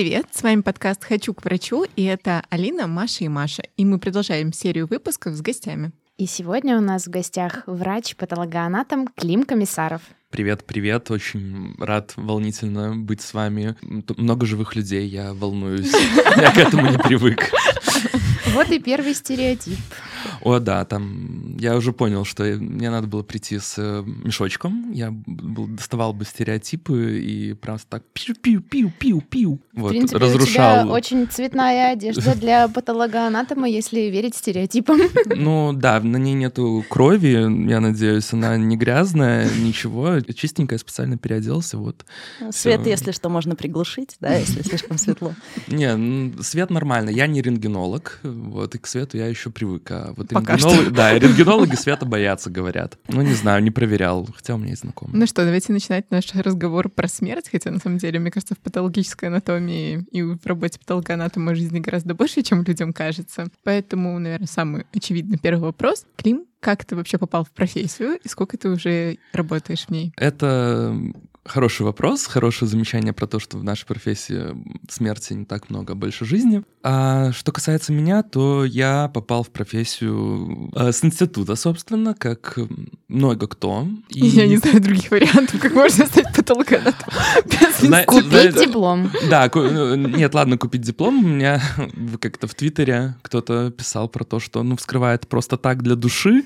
привет! С вами подкаст «Хочу к врачу», и это Алина, Маша и Маша. И мы продолжаем серию выпусков с гостями. И сегодня у нас в гостях врач-патологоанатом Клим Комиссаров. Привет, привет, очень рад волнительно быть с вами. Тут много живых людей, я волнуюсь, я к этому не привык. Вот и первый стереотип. О, да, там я уже понял, что мне надо было прийти с э, мешочком. Я был, доставал бы стереотипы и просто так пиу-пиу-пиу-пиу-пиу. В вот, принципе, разрушал. у тебя очень цветная одежда для патологоанатома, если верить стереотипам. Ну да, на ней нету крови, я надеюсь, она не грязная, ничего. Чистенькая, специально переоделся, вот. Свет, Всё. если что, можно приглушить, да, если слишком светло. Не, свет нормально. Я не рентгенолог, вот, и к свету я еще привык. А вот Пока рентгенологи, что. Да, рентгенологи света боятся, говорят. Ну, не знаю, не проверял, хотя у меня есть знакомые. Ну что, давайте начинать наш разговор про смерть, хотя на самом деле, мне кажется, в патологической анатомии и в работе патологоанатома жизни гораздо больше, чем людям кажется. Поэтому, наверное, самый очевидный первый вопрос. Клим, как ты вообще попал в профессию и сколько ты уже работаешь в ней? Это Хороший вопрос, хорошее замечание про то, что в нашей профессии смерти не так много, а больше жизни. А что касается меня, то я попал в профессию э, с института, собственно, как много кто. И... Я не знаю других вариантов, как можно стать патологоанатомом Купить диплом. Да, ну, нет, ладно, купить диплом. У меня как-то в Твиттере кто-то писал про то, что ну вскрывает просто так для души.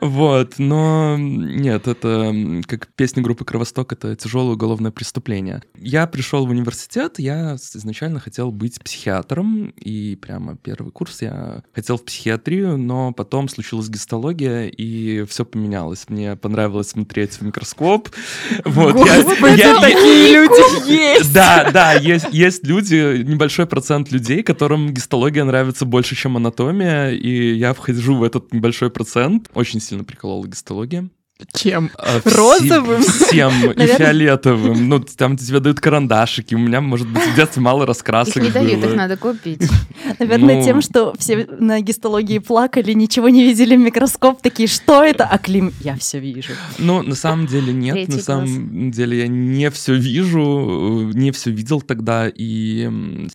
Вот, но нет, это как песня группы Кровосток, это тяжелое уголовное преступление. Я пришел в университет, я изначально хотел быть психиатром, и прямо первый курс я хотел в психиатрию, но потом случилась гистология, и все поменялось. Мне понравилось смотреть в микроскоп. Вот, Господи, я, я, такие я, люди есть! Да, да, есть, есть люди, небольшой процент людей, которым гистология нравится больше, чем анатомия, и я вхожу в этот небольшой процент, очень сильно приколола гистология. Чем? А, Розовым? Всем, и фиолетовым. Ну, там тебе дают карандашики. У меня, может быть, в детстве мало раскрасок Их не дают, их надо купить. Наверное, тем, что все на гистологии плакали, ничего не видели в микроскоп, такие, что это? А Клим, я все вижу. Ну, на самом деле нет. На самом деле я не все вижу, не все видел тогда. И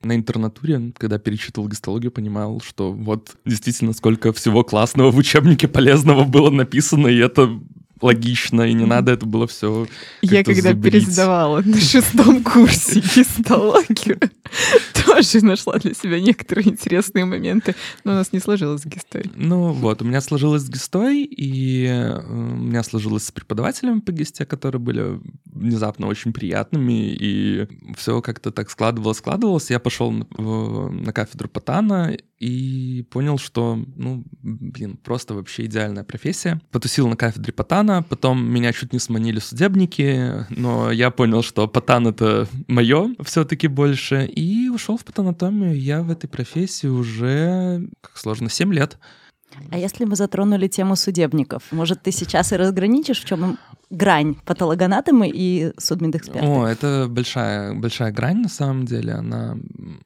на интернатуре, когда перечитывал гистологию, понимал, что вот действительно сколько всего классного в учебнике полезного было написано, и это логично, и не надо это было все. Я когда зубрить. пересдавала на шестом курсе гистологию, тоже нашла для себя некоторые интересные моменты, но у нас не сложилось с гистой. Ну вот, у меня сложилось с гистой, и э, у меня сложилось с преподавателями по гисте, которые были внезапно очень приятными, и все как-то так складывалось, складывалось. Я пошел на, на кафедру Патана и понял, что, ну, блин, просто вообще идеальная профессия. Потусил на кафедре Патана, потом меня чуть не сманили судебники, но я понял, что Патан — это мое все-таки больше, и ушел в патанатомию. Я в этой профессии уже, как сложно, 7 лет. А если мы затронули тему судебников, может, ты сейчас и разграничишь, в чем грань патологоанатома и судмедэксперта? О, это большая, большая грань на самом деле, она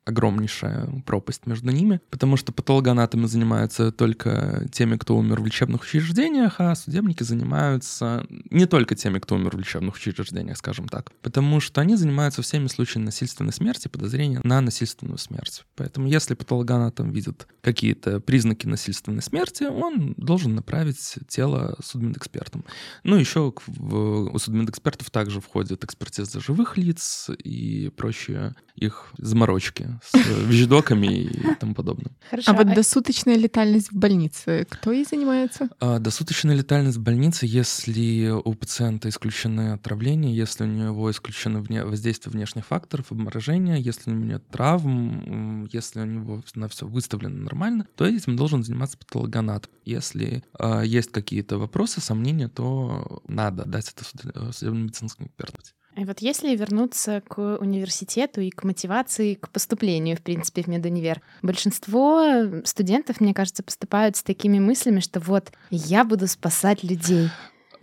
огромнейшая пропасть между ними, потому что патологоанатомы занимаются только теми, кто умер в лечебных учреждениях, а судебники занимаются не только теми, кто умер в лечебных учреждениях, скажем так, потому что они занимаются всеми случаями насильственной смерти, подозрения на насильственную смерть. Поэтому если патологоанатом видит какие-то признаки насильственной смерти, он должен направить тело судмедэкспертам. Ну, еще в, у судмедэкспертов также входит экспертиза живых лиц и прочие их заморочки с вещдоками и тому подобное. Хорошо. А вот а досуточная летальность в больнице, кто ей занимается? А, досуточная летальность в больнице, если у пациента исключены отравления, если у него исключено вне, воздействие внешних факторов, обморожения, если у него нет травм, если у него на все выставлено нормально, то этим должен заниматься патологоанатом. Если а, есть какие-то вопросы, сомнения, то надо дать это э, судебно-медицинскому эксперту. И вот если вернуться к университету и к мотивации к поступлению, в принципе, в медунивер, большинство студентов, мне кажется, поступают с такими мыслями, что вот я буду спасать людей.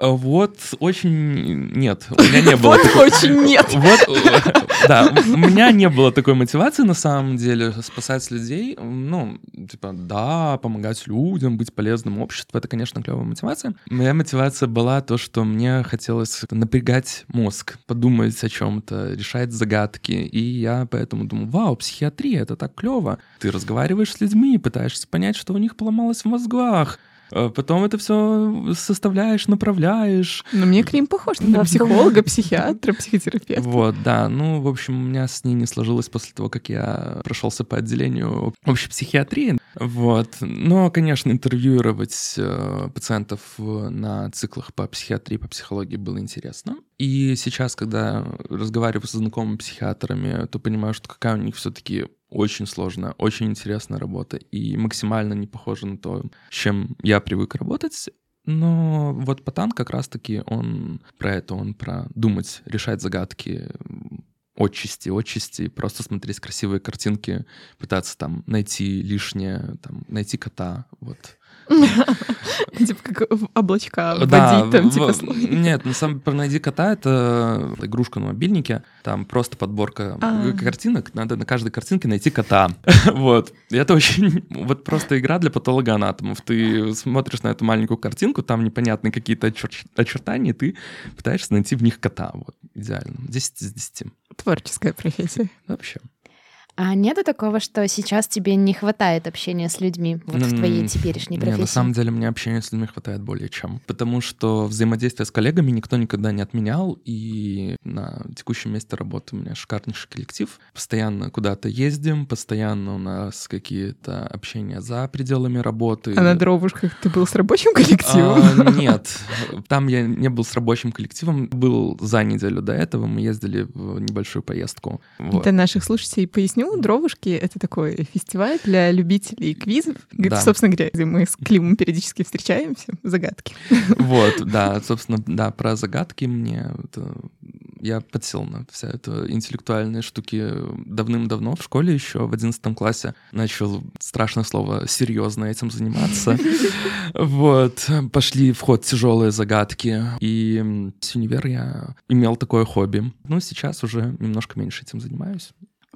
Вот очень нет, у меня не было Вот очень нет. Вот, э, да, у меня не было такой мотивации на самом деле спасать людей. Ну, типа, да, помогать людям, быть полезным обществу, это, конечно, клевая мотивация. Моя мотивация была то, что мне хотелось напрягать мозг, подумать о чем-то, решать загадки. И я поэтому думал, вау, психиатрия, это так клево. Ты разговариваешь с людьми, пытаешься понять, что у них поломалось в мозгах. А Потом это все составляешь, направляешь. Но мне к ним похож. Да, На психолога, психиатра, психотерапевта. Вот, да. Ну, в общем, у меня с ней не сложилось после того, как я прошелся по отделению общей психиатрии. Вот. Но, конечно, интервьюировать э, пациентов э, на циклах по психиатрии, по психологии было интересно. И сейчас, когда разговариваю со знакомыми психиатрами, то понимаю, что какая у них все-таки очень сложная, очень интересная работа и максимально не похожа на то, с чем я привык работать. Но вот Патан как раз-таки он про это, он про думать, решать загадки, отчасти, отчасти, просто смотреть красивые картинки, пытаться там найти лишнее, там, найти кота, вот. Типа как облачка вводить там, типа. Нет, на самом деле, «Найди кота» — это игрушка на мобильнике, там просто подборка А. картинок, надо на каждой картинке найти кота. Вот. И это очень... Вот просто игра для патологоанатомов. Ты смотришь на эту маленькую картинку, там непонятные какие-то очер- очертания, ты пытаешься найти в них кота. Вот, идеально. 10 из 10. Творческая профессия. Вообще. А нету такого, что сейчас тебе не хватает общения с людьми вот в твоей теперешней Не, профессии? на самом деле мне общения с людьми хватает более чем. Потому что взаимодействие с коллегами никто никогда не отменял. И на текущем месте работы у меня шикарнейший коллектив. Постоянно куда-то ездим, постоянно у нас какие-то общения за пределами работы. А на дровушках ты был с рабочим коллективом? А, нет, там я не был с рабочим коллективом, был за неделю до этого, мы ездили в небольшую поездку. Вот. Для наших слушателей поясню, дровушки — это такой фестиваль для любителей квизов, Да. собственно говоря, где мы с Климом периодически встречаемся, загадки. Вот, да, собственно, да, про загадки мне это- я подсел на вся это интеллектуальные штуки давным-давно в школе еще в одиннадцатом классе начал страшное слово серьезно этим заниматься. Вот, пошли в ход тяжелые загадки, и с универ я имел такое хобби. Ну, сейчас уже немножко меньше этим занимаюсь.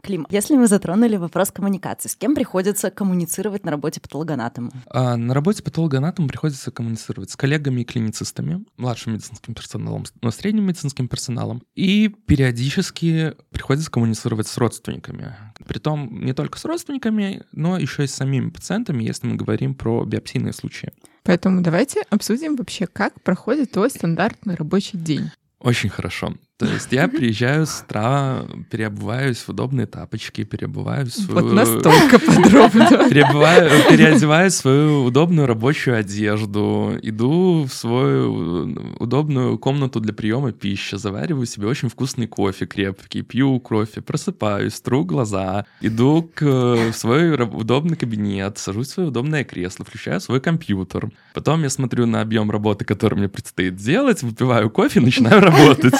Клим, если мы затронули вопрос коммуникации, с кем приходится коммуницировать на работе патологоанатома? А на работе патологоанатому приходится коммуницировать с коллегами и клиницистами, младшим медицинским персоналом, но средним медицинским персоналом. И периодически приходится коммуницировать с родственниками. Притом не только с родственниками, но еще и с самими пациентами, если мы говорим про биопсийные случаи. Поэтому давайте обсудим вообще, как проходит твой стандартный рабочий день. Очень хорошо. То есть я приезжаю с утра, переобуваюсь в удобные тапочки, переобуваюсь в Вот свою... настолько подробно. Переодеваю свою удобную рабочую одежду, иду в свою удобную комнату для приема пищи, завариваю себе очень вкусный кофе крепкий, пью кофе, просыпаюсь, тру глаза, иду к, в свой удобный кабинет, сажусь в свое удобное кресло, включаю свой компьютер. Потом я смотрю на объем работы, который мне предстоит делать, выпиваю кофе, начинаю работать.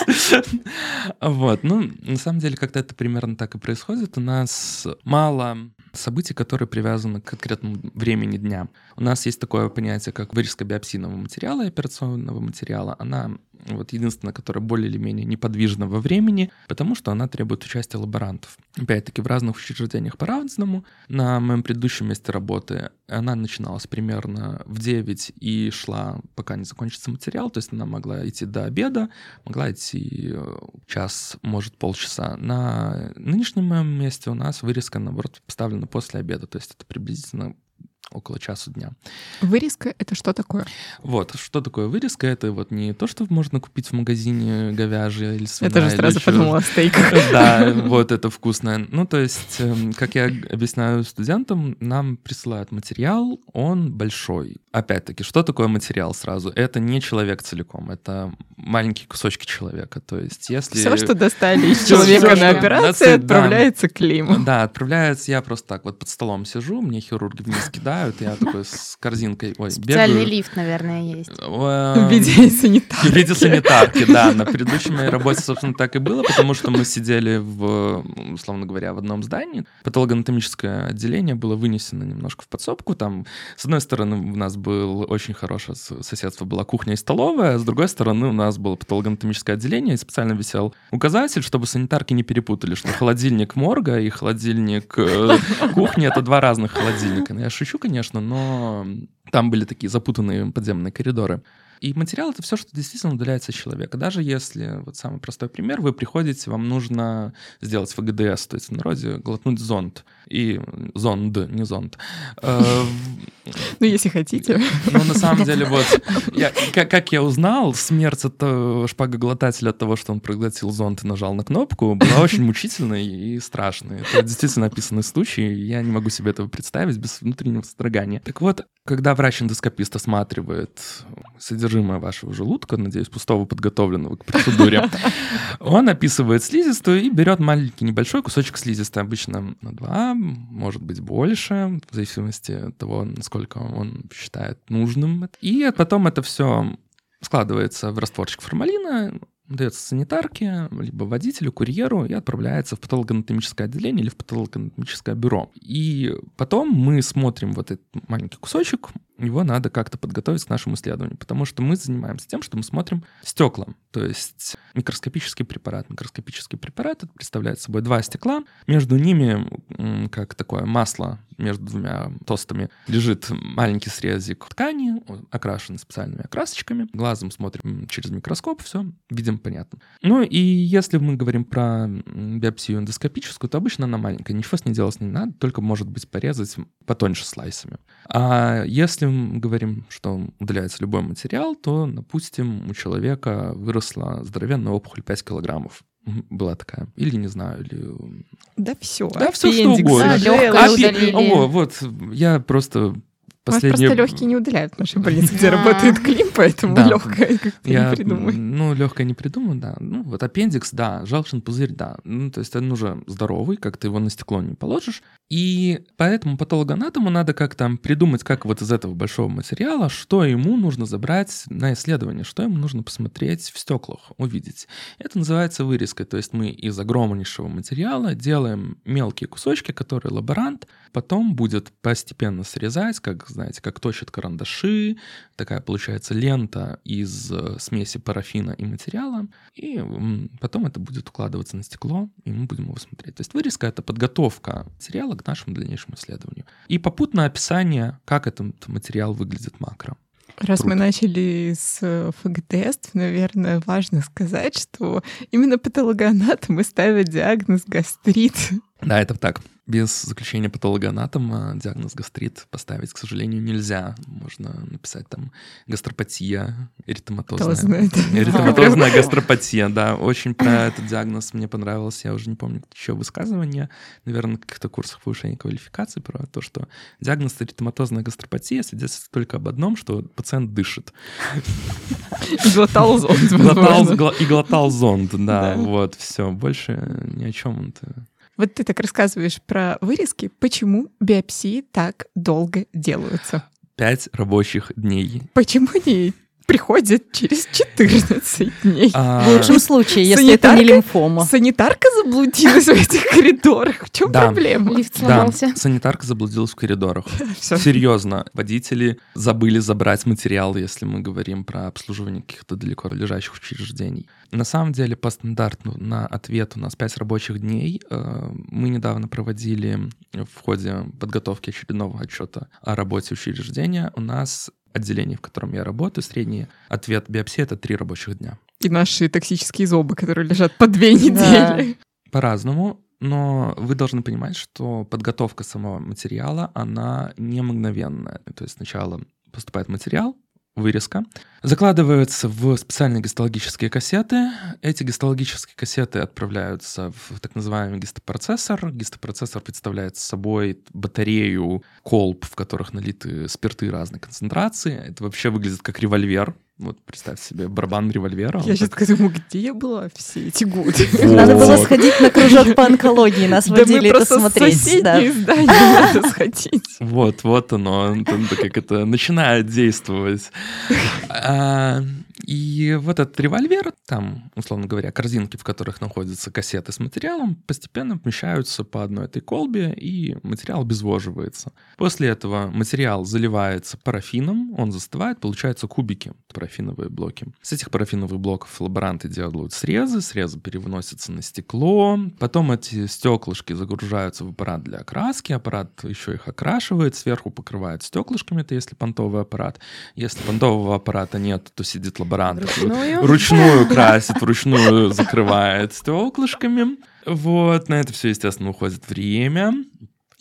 Вот, ну, на самом деле, как-то это примерно так и происходит. У нас мало событий, которые привязаны к конкретному времени дня. У нас есть такое понятие, как вырезка биопсийного материала и операционного материала. Она вот единственная, которая более или менее неподвижна во времени, потому что она требует участия лаборантов. Опять-таки, в разных учреждениях по-разному. На моем предыдущем месте работы она начиналась примерно в 9 и шла, пока не закончится материал, то есть она могла идти до обеда, могла идти э, час, может, полчаса. На нынешнем моем месте у нас вырезка, наоборот, поставлена после обеда, то есть это приблизительно около часу дня. Вырезка — это что такое? Вот, что такое вырезка? Это вот не то, что можно купить в магазине говяжье или свиная. Я тоже сразу ещё- подумала о стейках. Да, вот это вкусное. Ну, то есть, эм, как я объясняю студентам, нам присылают материал, он большой. Опять-таки, что такое материал сразу? Это не человек целиком, это маленькие кусочки человека. То есть если... Все, что достали из человека на операции, отправляется к Климу. Да, отправляется, я просто так вот под столом сижу, мне хирурги вниз кидают, я такой с корзинкой, ой, Специальный бегаю. лифт, наверное, есть. Э, В виде санитарки. В виде санитарки, да. На предыдущей моей работе, собственно, так и было, потому что мы сидели в, условно говоря, в одном здании. Патологоанатомическое отделение было вынесено немножко в подсобку. Там, с одной стороны, у нас был очень хорошее соседство, была кухня и столовая, а с другой стороны, у нас было патологоанатомическое отделение, и специально висел указатель, чтобы санитарки не перепутали, что холодильник морга и холодильник э, кухни — это два разных холодильника. Ну, Я шучу, конечно, но там были такие запутанные подземные коридоры. И материал — это все, что действительно удаляется от человека. Даже если, вот самый простой пример, вы приходите, вам нужно сделать ФГДС, то есть в народе глотнуть зонд. И зонд, не зонд. Э, Ну, если хотите. Ну, на самом деле, вот, я- как, как я узнал, смерть от шпагоглотателя от того, что он проглотил зонт и нажал на кнопку, была очень мучительной и страшной. Это действительно описанный случай, я не могу себе этого представить без внутреннего содрогания. Так вот, когда врач-эндоскопист осматривает содержимое вашего желудка, надеюсь, пустого, подготовленного к процедуре, он описывает слизистую и берет маленький небольшой кусочек слизистой, обычно на 2, может быть больше, в зависимости от того, насколько он считает нужным. И потом это все складывается в растворчик формалина, дается санитарке, либо водителю, курьеру и отправляется в патологоанатомическое отделение или в патологоанатомическое бюро. И потом мы смотрим вот этот маленький кусочек, его надо как-то подготовить к нашему исследованию, потому что мы занимаемся тем, что мы смотрим стекла, то есть микроскопический препарат. Микроскопический препарат представляет собой два стекла, между ними, как такое масло между двумя тостами, лежит маленький срезик ткани, окрашенный специальными окрасочками. Глазом смотрим через микроскоп, все видим понятно. Ну и если мы говорим про биопсию эндоскопическую, то обычно она маленькая, ничего с ней делать не надо, только может быть порезать потоньше слайсами. А если мы говорим, что удаляется любой материал, то, допустим, у человека выросла здоровенная опухоль 5 килограммов. Была такая. Или, не знаю, или... Да все. Да, всё, что угодно. Да, А, удалили. О, вот, я просто Последнее... просто легкие не удаляют в нашей больнице, где работает Клим, поэтому Да. легкое как-то Я, не придумай. ну, легкое не придумаю, да. Ну, вот аппендикс, да, желчный пузырь, да. Ну, то есть он уже здоровый, как ты его на стекло не положишь. И поэтому патологоанатому надо как-то придумать, как вот из этого большого материала, что ему нужно забрать на исследование, что ему нужно посмотреть в стеклах, увидеть. Это называется вырезкой, то есть мы из огромнейшего материала делаем мелкие кусочки, которые лаборант потом будет постепенно срезать, как, знаете, как точат карандаши, такая получается лента из э, смеси парафина и материала, и потом это будет укладываться на стекло, и мы будем его смотреть. То есть вырезка — это подготовка материала к нашему дальнейшему исследованию. И попутное описание, как этот материал выглядит макро. Раз мы Круто. начали с э, ФГ-тестов, наверное, важно сказать, что именно патологоанатомы ставят диагноз гастрит. Да, это так. Без заключения патологоанатома диагноз гастрит поставить, к сожалению, нельзя. Можно написать там гастропатия, знает. Эритематозная гастропатия, да. Очень про этот диагноз мне понравилось. Я уже не помню еще высказывание. Наверное, на каких-то курсах повышения квалификации про то, что диагноз эритематозная гастропатия свидетельствует только об одном, что пациент дышит. И глотал зонд, и глотал зонд, да, Да. вот, все. Больше ни о чем он-то. Вот ты так рассказываешь про вырезки. Почему биопсии так долго делаются? Пять рабочих дней. Почему они приходят через 14 дней? А, В лучшем случае, если это не Санитарка? лимфома. Санитарка заблудилась в этих коридорах. В чем Да. проблема? Лифт Да, сломался. санитарка заблудилась в коридорах. Всё. Серьезно, водители забыли забрать материалы, если мы говорим про обслуживание каких-то далеко лежащих учреждений. На самом деле, по стандарту на ответ у нас 5 рабочих дней. Э, Мы недавно проводили в ходе подготовки очередного отчета о работе учреждения. У нас отделение, в котором я работаю, средний ответ биопсии — это 3 рабочих дня. И наши токсические зобы, которые лежат по две недели. По-разному, но вы должны понимать, что подготовка самого материала, она не мгновенная. То есть сначала поступает материал, вырезка, закладывается в специальные гистологические кассеты. Эти гистологические кассеты отправляются в так называемый гистопроцессор. Гистопроцессор представляет собой батарею колб, в которых налиты спирты разной концентрации. Это вообще выглядит как револьвер. Вот представь себе барабан револьвера. Я сейчас так... думаю, где я была все эти годы? Надо было сходить на кружок по онкологии, нас водили это смотреть. Да мы здание надо сходить. Вот, вот оно, как это начинает действовать. И вот этот револьвер, там, условно говоря, корзинки, в которых находятся кассеты с материалом, постепенно помещаются по одной этой колбе, и материал обезвоживается. После этого материал заливается парафином, он застывает, получаются кубики, парафиновые блоки. С этих парафиновых блоков лаборанты делают срезы, срезы перевносятся на стекло, потом эти стеклышки загружаются в аппарат для окраски, аппарат еще их окрашивает, сверху покрывает стеклышками, это если понтовый аппарат. Если понтового аппарата нет, то сидит лаборант лаборант Вручную? вручную красит, вручную закрывает стеклышками. Вот, на это все, естественно, уходит время.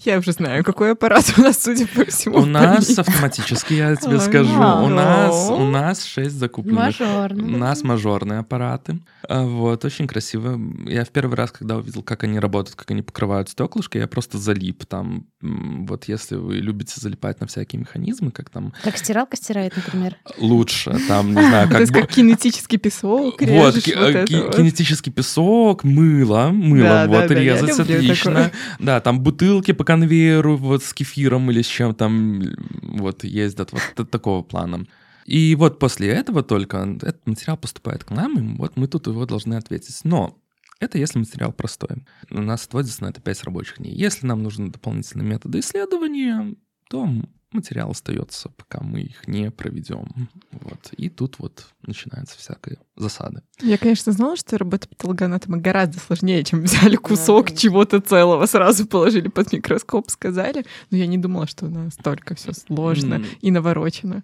Я уже знаю, какой аппарат у нас, судя по всему. У нас автоматически, я тебе скажу. У нас, у нас 6 закупленных. У нас мажорные аппараты. А, вот, очень красиво. Я в первый раз, когда увидел, как они работают, как они покрывают стеклышко, я просто залип. Там, вот если вы любите залипать на всякие механизмы, как там... Как стиралка стирает, например. Лучше. Там, не знаю, как... То есть как кинетический песок Вот, э, кинетический песок, мыло, мыло, вот, резать отлично. Да, там бутылки по конвейеру вот с кефиром или с чем там вот ездят, вот такого плана. И вот после этого только этот материал поступает к нам, и вот мы тут его должны ответить. Но это если материал простой. У нас отводится на это 5 рабочих дней. Если нам нужны дополнительные методы исследования, то материал остается, пока мы их не проведем. Вот. И тут вот начинается всякая засада. Я, конечно, знала, что работа патологоанатома гораздо сложнее, чем взяли кусок да. чего-то целого, сразу положили под микроскоп, сказали. Но я не думала, что настолько все сложно М. и наворочено.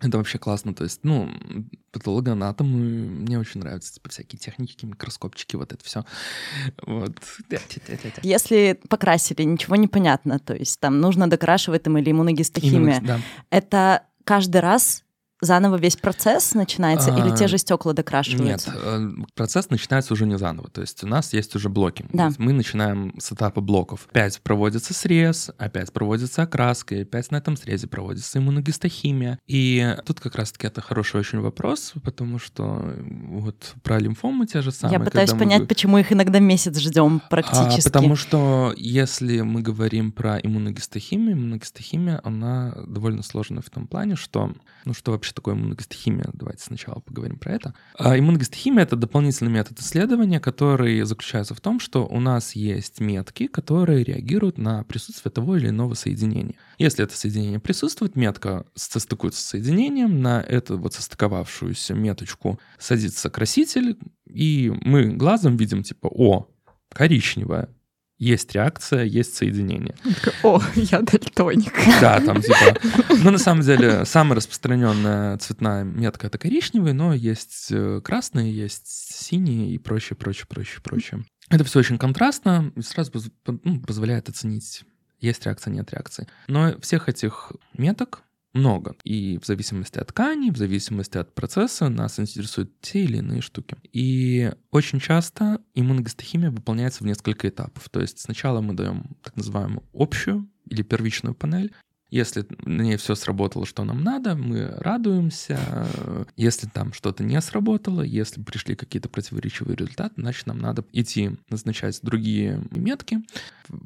Это вообще классно. То есть, ну, патологоанатомы, мне очень нравятся типа, всякие техники, микроскопчики, вот это все. Вот. Если покрасили, ничего не понятно, то есть там нужно докрашивать там или иммуногистохимия, Именно, да. это каждый раз заново весь процесс начинается или А, те же стекла Нет, докрашиваются? э, процесс начинается уже не заново. То есть у нас есть уже блоки. Да. Мы начинаем с этапа блоков. Опять проводится срез, опять проводится окраска, и опять на этом срезе проводится иммуногистохимия. И тут как раз-таки это хороший очень вопрос, потому что вот про лимфомы те же самые. Я пытаюсь мы понять, почему их иногда месяц ждем практически. А, потому что если мы говорим про иммуногистохимию, иммуногистохимия, она довольно сложная в том плане, что, ну что вообще такое иммуногистохимия? Давайте сначала поговорим про это. А, иммуногистохимия — это дополнительный метод исследования, который заключается в том, что у нас есть метки, которые реагируют на присутствие того или иного соединения. Если это соединение присутствует, метка состыкуется с соединением, на эту вот состыковавшуюся меточку садится краситель, и мы глазом видим типа, о, коричневая, есть реакция, есть соединение. Такая, О, я дальтоник. Да, там типа... Ну, на самом деле, самая распространенная цветная метка — это коричневый, но есть э, красные, есть синие и прочее, прочее, прочее, прочее. Это все очень контрастно и сразу ну, позволяет оценить, есть реакция, нет реакции. Но всех этих меток много. И в зависимости от ткани, в зависимости от процесса нас интересуют те или иные штуки. И очень часто иммуногистохимия выполняется в несколько этапов. То есть сначала мы даем так называемую общую или первичную панель, если на ней все сработало, что нам надо, мы радуемся. Если там что-то не сработало, если пришли какие-то противоречивые результаты, значит, нам надо идти назначать другие метки,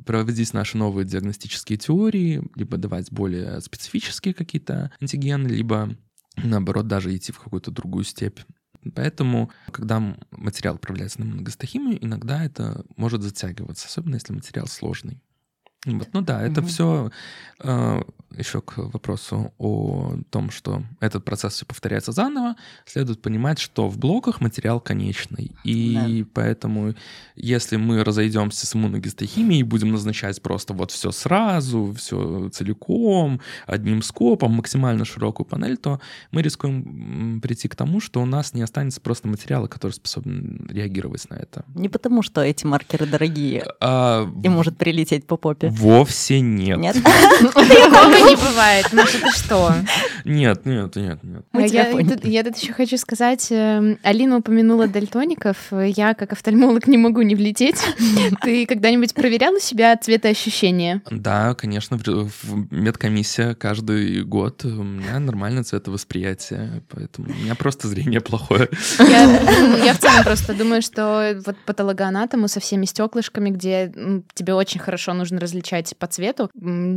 проводить наши новые диагностические теории, либо давать более специфические какие-то антигены, либо наоборот даже идти в какую-то другую степь. Поэтому, когда материал отправляется на многостохимию, иногда это может затягиваться, особенно если материал сложный. Вот, ну да, это Мгм. все еще к вопросу о том, что этот процесс все повторяется заново, следует понимать, что в блоках материал конечный. И поэтому, если мы разойдемся с иммуногистохимией и будем назначать просто вот все сразу, все целиком, одним скопом, максимально широкую панель, то мы рискуем прийти к тому, что у нас не останется просто материала, который способен реагировать на это. Не потому, что эти маркеры дорогие А, и может прилететь по попе. Вовсе нет. Нет? Такого не бывает. Маша, ты что? Нет, нет, нет, нет. Мы тебя я, поняли. тут, я тут еще хочу сказать, эм, Алина упомянула дальтоников. Я, как офтальмолог, не могу не влететь. Ты когда-нибудь проверяла себя цветоощущение? Да, конечно, медкомиссия каждый год. У меня нормальное цветовосприятие, поэтому у меня просто зрение плохое. Я, ну, я в целом просто думаю, что вот патологоанатому со всеми стеклышками, где тебе очень хорошо нужно различать по цвету,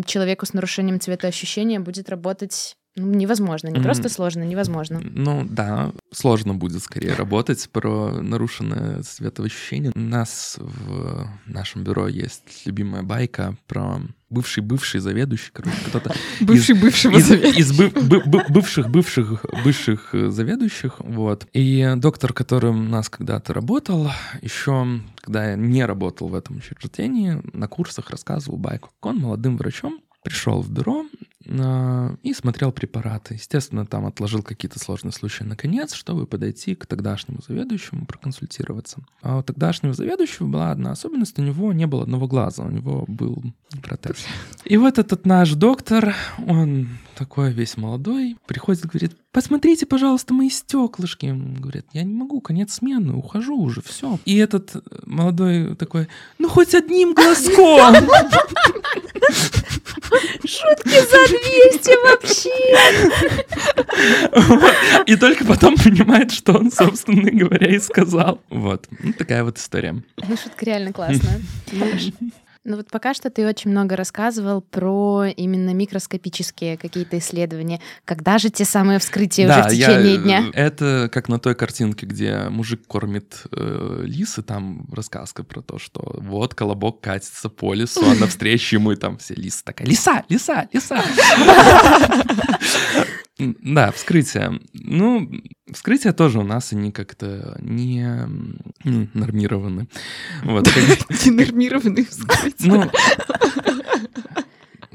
человеку с нарушением цветоощущения будет работать ну, невозможно. Не Мгм. просто сложно, невозможно. Ну да, сложно будет скорее работать про нарушенное цветоощущение. У нас в нашем бюро есть любимая байка про бывший-бывший заведующий, короче, кто-то Бывший бывшего из, совета. из бы- бы- бы- бывших бывших бывших заведующих, вот. И доктор, который у нас когда-то работал, еще когда я не работал в этом учреждении, на курсах рассказывал байку, он молодым врачом пришел в бюро а, и смотрел препараты. Естественно, там отложил какие-то сложные случаи на конец, чтобы подойти к тогдашнему заведующему, проконсультироваться. А у тогдашнего заведующего была одна особенность, у него не было одного глаза, у него был протез. И вот этот наш доктор, он такой весь молодой, приходит говорит, посмотрите, пожалуйста, мои стеклышки. Он говорит, я не могу, конец смены, ухожу уже, все. И этот молодой такой, ну хоть одним глазком. Шутки за 200 вообще! И только потом понимает, что он, собственно говоря, и сказал. Вот. Ну, такая вот история. Ну, шутка реально классная. Ну вот пока что ты очень много рассказывал про именно микроскопические какие-то исследования. Когда же те самые вскрытия уже в я, течение э, дня? Это как на той картинке, где мужик кормит э, лис, и там рассказка про то, что вот колобок катится по лесу, а навстречу ему и там все лисы такая, лиса, лиса, лиса. Да, вскрытие. Ну, вскрытия тоже у нас они как-то не нормированы. Вот, как- Денормированный вскрытие. ну,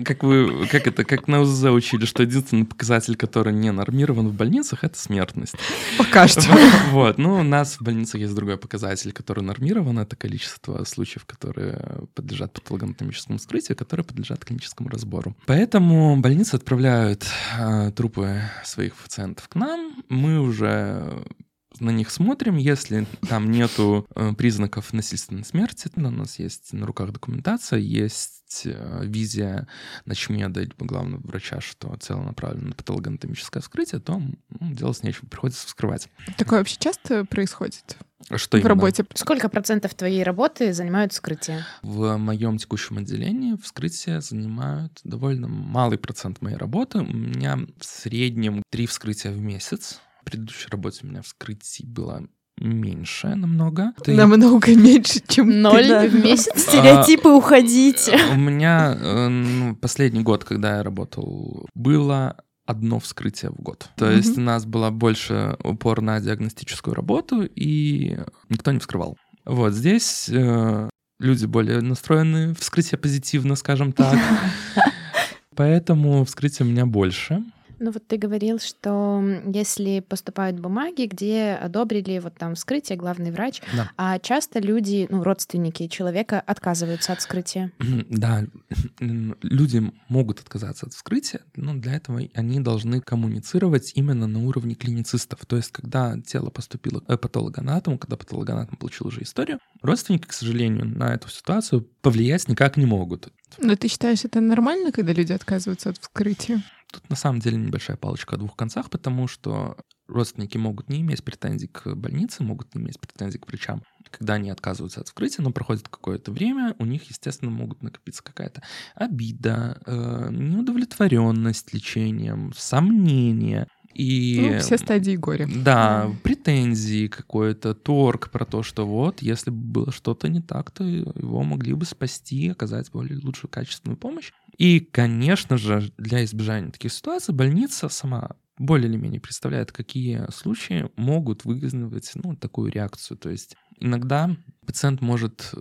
как вы, как это, как на УЗЗ учили, что единственный показатель, который не нормирован в больницах, это смертность. Пока что. Вот, ну, у нас в больницах есть другой показатель, который нормирован, это количество случаев, которые подлежат патологоанатомическому вскрытию, которые подлежат клиническому разбору. Поэтому больницы отправляют э, трупы своих пациентов к нам, мы уже на них смотрим, если там нету э, признаков насильственной смерти, у нас есть на руках документация, есть э, визия начмеда либо главного врача, что целонаправленно на патологоанатомическое вскрытие, то ну, делать нечего, приходится вскрывать. Такое вообще часто происходит Что в именно? работе? Сколько процентов твоей работы занимают вскрытие? В моем текущем отделении вскрытия занимают довольно малый процент моей работы. У меня в среднем три вскрытия в месяц. В предыдущей работе у меня вскрытий было меньше намного. Это Намного меньше, чем Ноль Да. в месяц? Стереотипы уходите. У меня э, ну, последний год, когда я работал, было одно вскрытие в год. То Мгм. есть у нас была больше упор на диагностическую работу, и никто не вскрывал. Вот здесь э, люди более настроены вскрытие позитивно, скажем так. Поэтому вскрытия у меня больше. Ну вот ты говорил, что если поступают бумаги, где одобрили вот там вскрытие, главный врач, Да. а часто люди, ну родственники человека отказываются от вскрытия. Да, люди могут отказаться от вскрытия, но для этого они должны коммуницировать именно на уровне клиницистов. То есть, когда тело поступило к патологоанатому, когда патологоанатом получил уже историю, родственники, к сожалению, на эту ситуацию повлиять никак не могут. Но ты считаешь, это нормально, когда люди отказываются от вскрытия? Тут на самом деле небольшая палочка о двух концах, потому что родственники могут не иметь претензий к больнице, могут не иметь претензий к врачам. Когда они отказываются от вскрытия, но проходит какое-то время, у них, естественно, могут накопиться какая-то обида, э, неудовлетворенность лечением, сомнения. И Ну, все стадии горя. да, претензии какой-то, торг про то, что вот, если бы было что-то не так, то его могли бы спасти, оказать более лучшую качественную помощь. И, конечно же, для избежания таких ситуаций больница сама более или менее представляет, какие случаи могут вызвать ну, такую реакцию. То есть иногда пациент может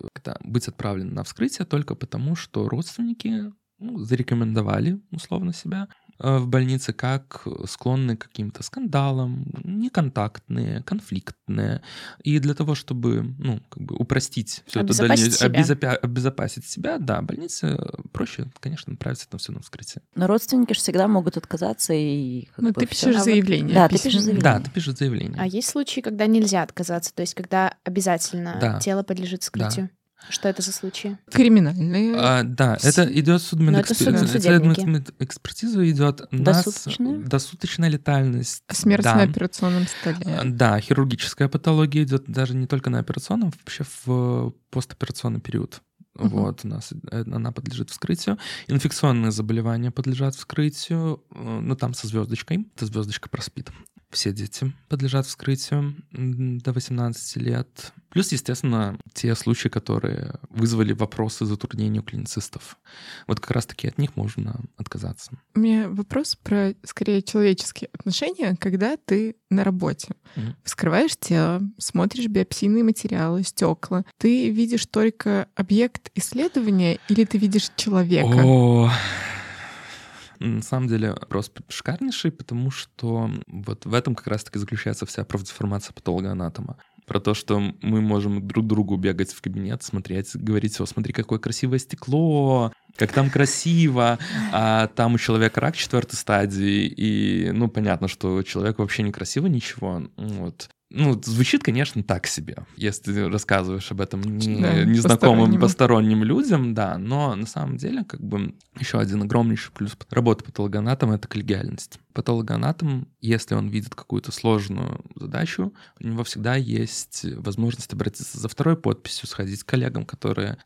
быть отправлен на вскрытие только потому, что родственники ну, зарекомендовали условно себя, в больнице, как склонны к каким-то скандалам, неконтактные, конфликтные. И для того, чтобы, ну, как бы упростить все это, Обезопасить себя. обезопя- обезопасить себя, да, больнице проще, конечно, направить это все на вскрытие. Но родственники же всегда могут отказаться и... как Ну, бы ты всё. пишешь А заявление. Да, ты письменное. пишешь заявление. Да, ты пишешь заявление. А есть случаи, когда нельзя отказаться, то есть когда обязательно Да. тело подлежит вскрытию? Что это за случаи? Криминальные. А, да, это идет Но Ну, это суд- судебники. экспертиза идет у нас Досуточная? досуточная летальность. Смерть да. на операционном А, столе. Да, хирургическая патология идет даже не только на операционном, вообще в постоперационный период. Вот, у нас э, она подлежит вскрытию. Инфекционные заболевания подлежат вскрытию, э, ну там со звездочкой. Эта звездочка проспит. Все дети подлежат вскрытию до 18 лет. Плюс, естественно, те случаи, которые вызвали вопросы затруднения у клиницистов. Вот как раз-таки от них можно отказаться. У меня вопрос про, скорее, человеческие отношения, когда ты на работе. Мгм. Вскрываешь тело, смотришь биопсийные материалы, стекла. Ты видишь только объект исследования или ты видишь человека? О, на самом деле вопрос шикарнейший, потому что вот в этом как раз-таки заключается вся профдеформация патологоанатома. Про то, что мы можем друг другу бегать в кабинет, смотреть, говорить, о, смотри, какое красивое стекло, как там красиво, а там у человека рак четвертой стадии, и, ну, понятно, что человеку вообще не красиво ничего, вот. Ну, звучит, конечно, так себе, если ты рассказываешь об этом не, Да, незнакомым постороннему. посторонним людям, да, но на самом деле, как бы, еще один огромнейший плюс работы патологоанатома — это коллегиальность. Патологоанатом, если он видит какую-то сложную задачу, у него всегда есть возможность обратиться за второй подписью, сходить к коллегам, которые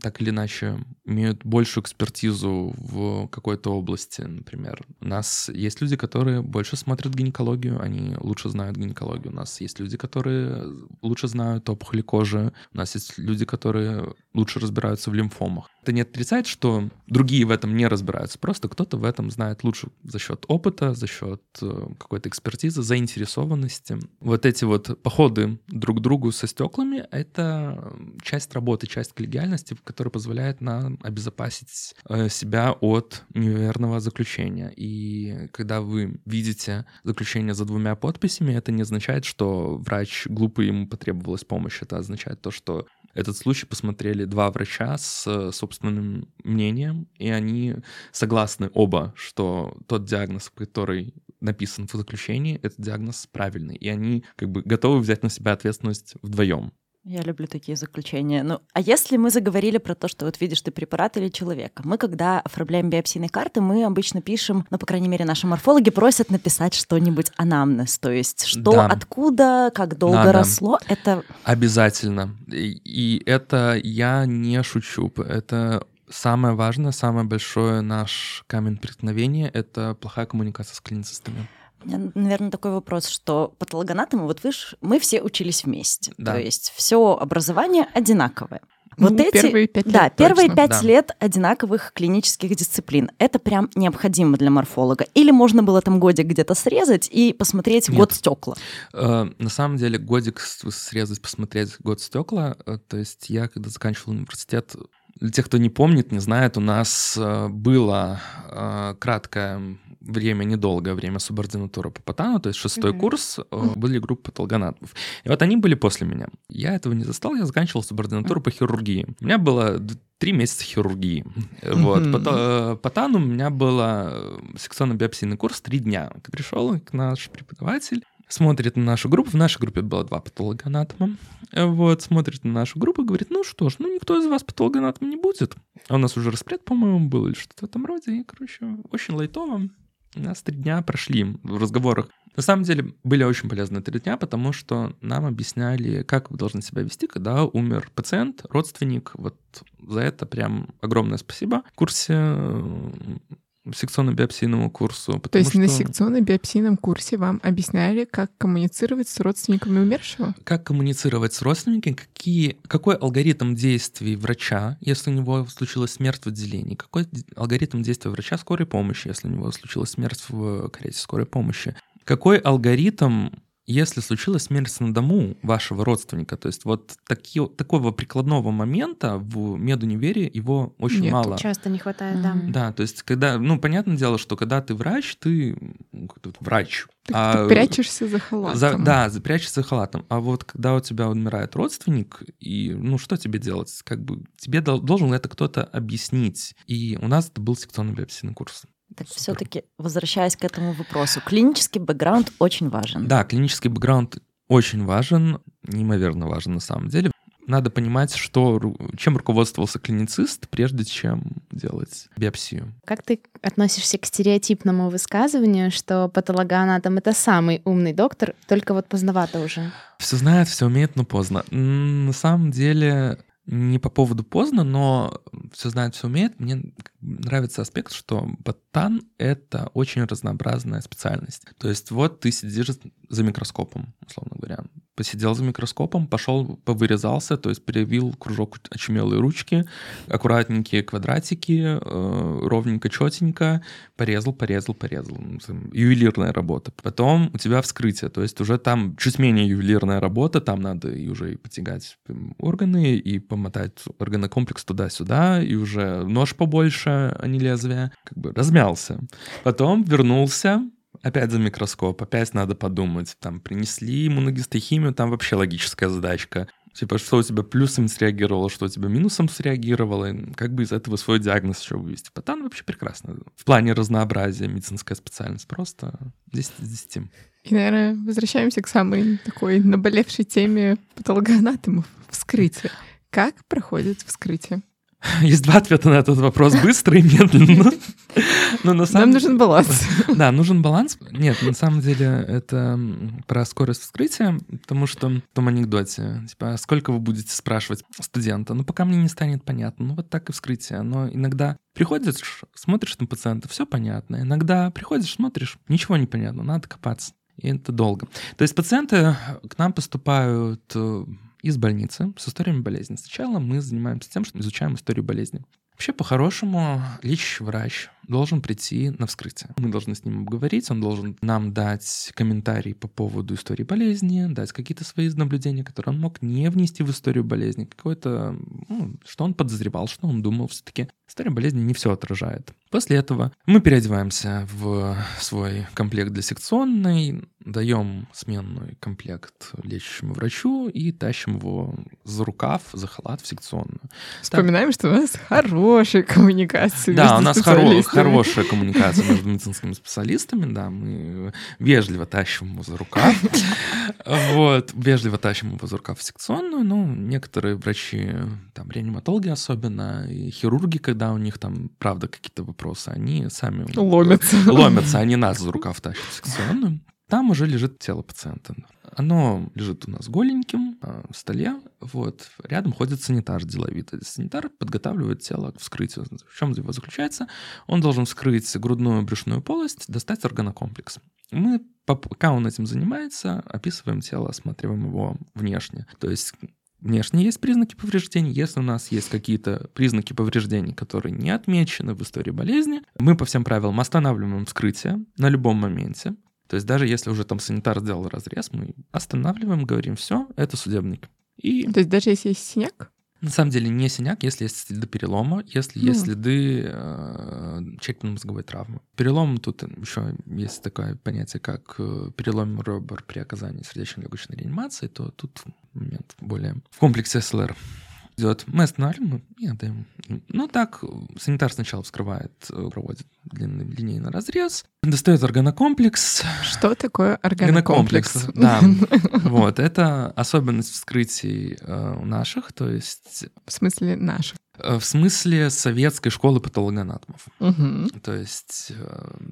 так или иначе имеют большую экспертизу в какой-то области, например. У нас есть люди, которые больше смотрят гинекологию, они лучше знают гинекологию. У нас есть люди, которые лучше знают опухоли кожи. У нас есть люди, которые лучше разбираются в лимфомах. Это не отрицает, что другие в этом не разбираются. Просто кто-то в этом знает лучше за счет опыта, за счет э, какой-то экспертизы, заинтересованности. Вот эти вот походы друг к другу со стеклами — это часть работы, часть коллегиальности, которая позволяет нам обезопасить э, себя от неверного заключения. И когда вы видите заключение за двумя подписями, это не означает, что врач глупый, ему потребовалась помощь. Это означает то, что этот случай посмотрели два врача с э, собственным мнением, и они согласны оба, что тот диагноз, который написан в заключении, этот диагноз правильный, и они как бы готовы взять на себя ответственность вдвоем. Я люблю такие заключения. Ну, а если мы заговорили про то, что вот видишь ты препарат или человека, мы, когда оформляем биопсийные карты, мы обычно пишем, ну, по крайней мере, наши морфологи просят написать что-нибудь анамнез, то есть что, Да. откуда, как долго да. росло, это Обязательно. И, и это я не шучу. Это самое важное, самое большое наш камень преткновения — это плохая коммуникация с клиницистами. Наверное, такой вопрос, что патологоанатомы, вот вы ж, мы все учились вместе, Да. то есть все образование одинаковое. Вот Ну, эти, первые пять да, лет первые точно. пять Да. лет одинаковых клинических дисциплин. Это прям необходимо для морфолога. Или можно было там годик где-то срезать и посмотреть Нет. год стекла. Э, На самом деле годик срезать, посмотреть год стекла. э, То есть я, когда заканчивал университет, для тех, кто не помнит, не знает, у нас э, было э, краткое время, недолгое время субординатуры по патану, то есть шестой Мгм. курс, э, были группы патологоанатомов. И вот они были после меня. Я этого не застал, я заканчивал субординатуру по хирургии. У меня было три месяца хирургии. Э, Вот. По, та- по тану у меня был секционно-биопсийный курс три дня. Пришел наш преподаватель, смотрит на нашу группу. В нашей группе было два патологоанатома. Вот, смотрит на нашу группу и говорит, ну что ж, ну никто из вас патологоанатом не будет. А у нас уже распред, по-моему, был или что-то в этом роде. И, короче, очень лайтово. У нас три дня прошли в разговорах. На самом деле были очень полезные три дня, потому что нам объясняли, как вы должны себя вести, когда умер пациент, родственник. Вот за это прям огромное спасибо. В курсе э, секционно-биопсийному курсу. То есть на что- секционно-биопсийном курсе вам объясняли, как коммуницировать с родственниками умершего? как коммуницировать с родственниками, какие, какой алгоритм действий врача, если у него случилась смерть в отделении, какой алгоритм действия врача скорой помощи, если у него случилась смерть в карете скорой помощи, какой алгоритм если случилась смерть на дому вашего родственника, то есть вот таки, такого прикладного момента в медунивере его очень Нету. мало. Часто не хватает, да. Да, то есть когда, ну, понятное дело, что когда ты врач, ты врач. Ты, а, ты прячешься за халатом. за- да, прячешься за халатом. А вот когда у тебя умирает родственник, и ну что тебе делать? Как бы тебе дол- должен это кто-то объяснить. И у нас это был секционный биопсийный курс. Так все-таки, возвращаясь к этому вопросу, клинический бэкграунд очень важен. Да, клинический бэкграунд очень важен, неимоверно важен на самом деле. Надо понимать, что, чем руководствовался клиницист, прежде чем делать биопсию. Как ты относишься к стереотипному высказыванию, что патологоанатом — это самый умный доктор, только вот поздновато уже? Все знает, все умеет, но поздно. На самом деле не по поводу поздно, но все знает, все умеет. Мне нравится аспект, что ботан — это очень разнообразная специальность. То есть вот ты сидишь за микроскопом, условно говоря. Посидел за микроскопом, пошел, повырезался, то есть перевил кружок очумелые ручки, аккуратненькие квадратики, э, ровненько, четенько, порезал, порезал, порезал. Ну, Ювелирная работа. Потом у тебя вскрытие, то есть уже там чуть менее ювелирная работа, там надо и уже и потягать органы, и помотать органокомплекс туда-сюда, и уже нож побольше, а не лезвие. Как бы размялся. Потом вернулся, опять за микроскоп, опять надо подумать. Там принесли иммуногистохимию, там вообще логическая задачка. Типа, что у тебя плюсом среагировало, что у тебя минусом среагировало, и как бы из этого свой диагноз еще вывести. Ботан вообще прекрасно. В плане разнообразия медицинская специальность просто 10 из 10. И, наверное, возвращаемся к самой такой наболевшей теме патологоанатомов — вскрытие. Как проходит вскрытие? Есть два ответа на этот вопрос. Быстро и медленно. Но на Нам самом нужен баланс. Да, нужен баланс. Нет, на самом деле это про скорость вскрытия, потому что в том анекдоте, типа, «А сколько вы будете спрашивать студента? Ну, пока мне не станет понятно. Ну, вот так и вскрытие. Но иногда приходишь, смотришь на пациента, все понятно. Иногда приходишь, смотришь, ничего не понятно, надо копаться. И это долго. То есть пациенты к нам поступают э, из больницы с историями болезни. Сначала мы занимаемся тем, что изучаем историю болезни. Вообще, по-хорошему, лечащий врач должен прийти на вскрытие. Мы должны с ним обговорить, он должен нам дать комментарий по поводу истории болезни, дать какие-то свои наблюдения, которые он мог не внести в историю болезни, какое-то, ну, что он подозревал, что он думал все-таки. История болезни не все отражает. После этого мы переодеваемся в свой комплект для секционной, даем сменный комплект лечащему врачу и тащим его за рукав, за халат в секционную. Вспоминаем, что у нас хорошая коммуникация Да, у нас хоро- хорошая коммуникация между медицинскими специалистами, да, мы вежливо тащим его за рукав, вот, вежливо тащим его за рукав в секционную, ну, некоторые врачи, там, реаниматологи особенно, и хирурги, когда у них там, правда, какие-то вопросы, они сами Ломятся. ломятся, они нас за рукав тащат в секционную. Там уже лежит тело пациента. Оно лежит у нас голеньким а, в столе. Вот. Рядом ходит санитар деловитый. Санитар подготавливает тело к вскрытию. В чем его заключается? Он должен вскрыть грудную брюшную полость, достать органокомплекс. Мы, пока он этим занимается, описываем тело, осматриваем его внешне. То есть Внешне есть признаки повреждений. Если у нас есть какие-то признаки повреждений, которые не отмечены в истории болезни, мы по всем правилам останавливаем вскрытие на любом моменте. То есть даже если уже там санитар сделал разрез, мы останавливаем, говорим, все, это судебник. И То есть даже если есть синяк, на самом деле не синяк, если есть следы перелома, если Ну. есть следы э, черепно-мозговой травмы. Перелом тут еще есть такое понятие, как э, перелом ребер при оказании сердечно-легочной реанимации, то тут момент более в комплексе СЛР идет. Мы останавливаем и отдаем. Ну так, санитар сначала вскрывает, э, проводит длинный линейный разрез, достает органокомплекс, что такое органокомплекс? Да, вот, это особенность вскрытий э, у наших, то есть В смысле наших. э, в смысле советской школы патологоанатомов. То есть,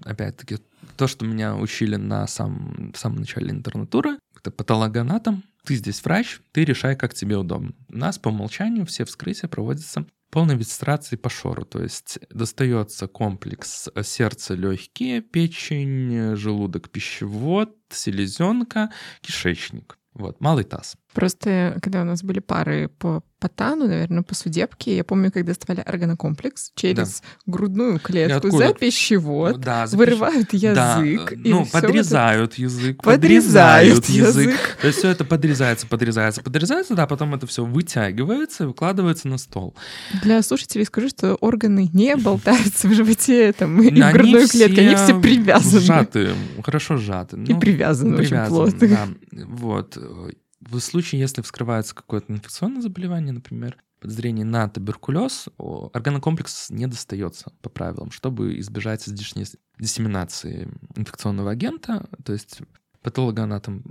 опять-таки, то, что меня учили на самом, в самом начале интернатуры, это патологоанатом, ты здесь врач, ты решай, как тебе удобно. У нас по умолчанию все вскрытия проводятся полной висцерации по шору, то есть достается комплекс э, сердце, легкие, печень, э, желудок, пищевод, селезенка, кишечник. Вот, малый таз. Просто когда у нас были пары по Потану, наверное, по судебке, я помню, когда доставали органокомплекс через да. грудную клетку за пищевод, да, за вырывают язык. Да, ну, подрезают это... язык, подрезают, язык. язык. То есть все это подрезается, подрезается, подрезается, да, потом это все вытягивается и выкладывается на стол. Для слушателей скажу, что органы не болтаются в животе там, и в грудной клетке, они все привязаны. Сжаты, хорошо сжаты. И ну, привязаны, привязаны очень плотно. Да, вот. В случае, если вскрывается какое-то инфекционное заболевание, например, подозрение на туберкулез, органокомплекс не достается по правилам, чтобы избежать излишней диссеминации инфекционного агента. То есть патологоанатом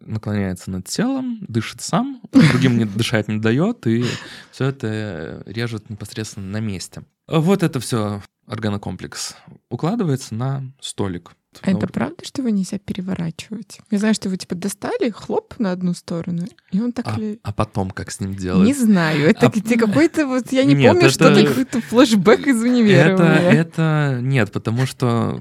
наклоняется над телом, дышит сам, другим не дышать не дает, и все это режет непосредственно на месте. Вот это все органокомплекс укладывается на столик. А это правда, что его нельзя переворачивать? Я знаю, что вы типа достали, хлоп на одну сторону, и он так а, ли... а потом как с ним делать? Не знаю, это а... где какой-то вот, я не нет, помню, это... что это какой-то флешбэк из универа. Это, это нет, потому что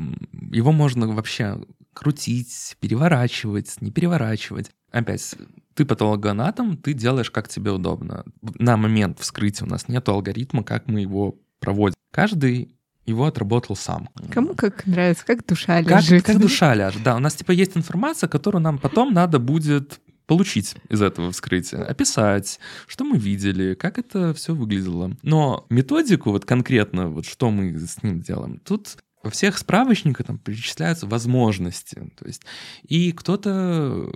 его можно вообще крутить, переворачивать, не переворачивать. Опять, ты патологоанатом, ты делаешь как тебе удобно. На момент вскрытия у нас нет алгоритма, как мы его проводим. Каждый его отработал сам. Кому как нравится, как душа ляжет. Как, как душа ляжет, да. У нас типа есть информация, которую нам потом надо будет получить из этого вскрытия, описать, что мы видели, как это все выглядело. Но методику вот конкретно, вот что мы с ним делаем, тут во всех справочниках там перечисляются возможности. То есть, и кто-то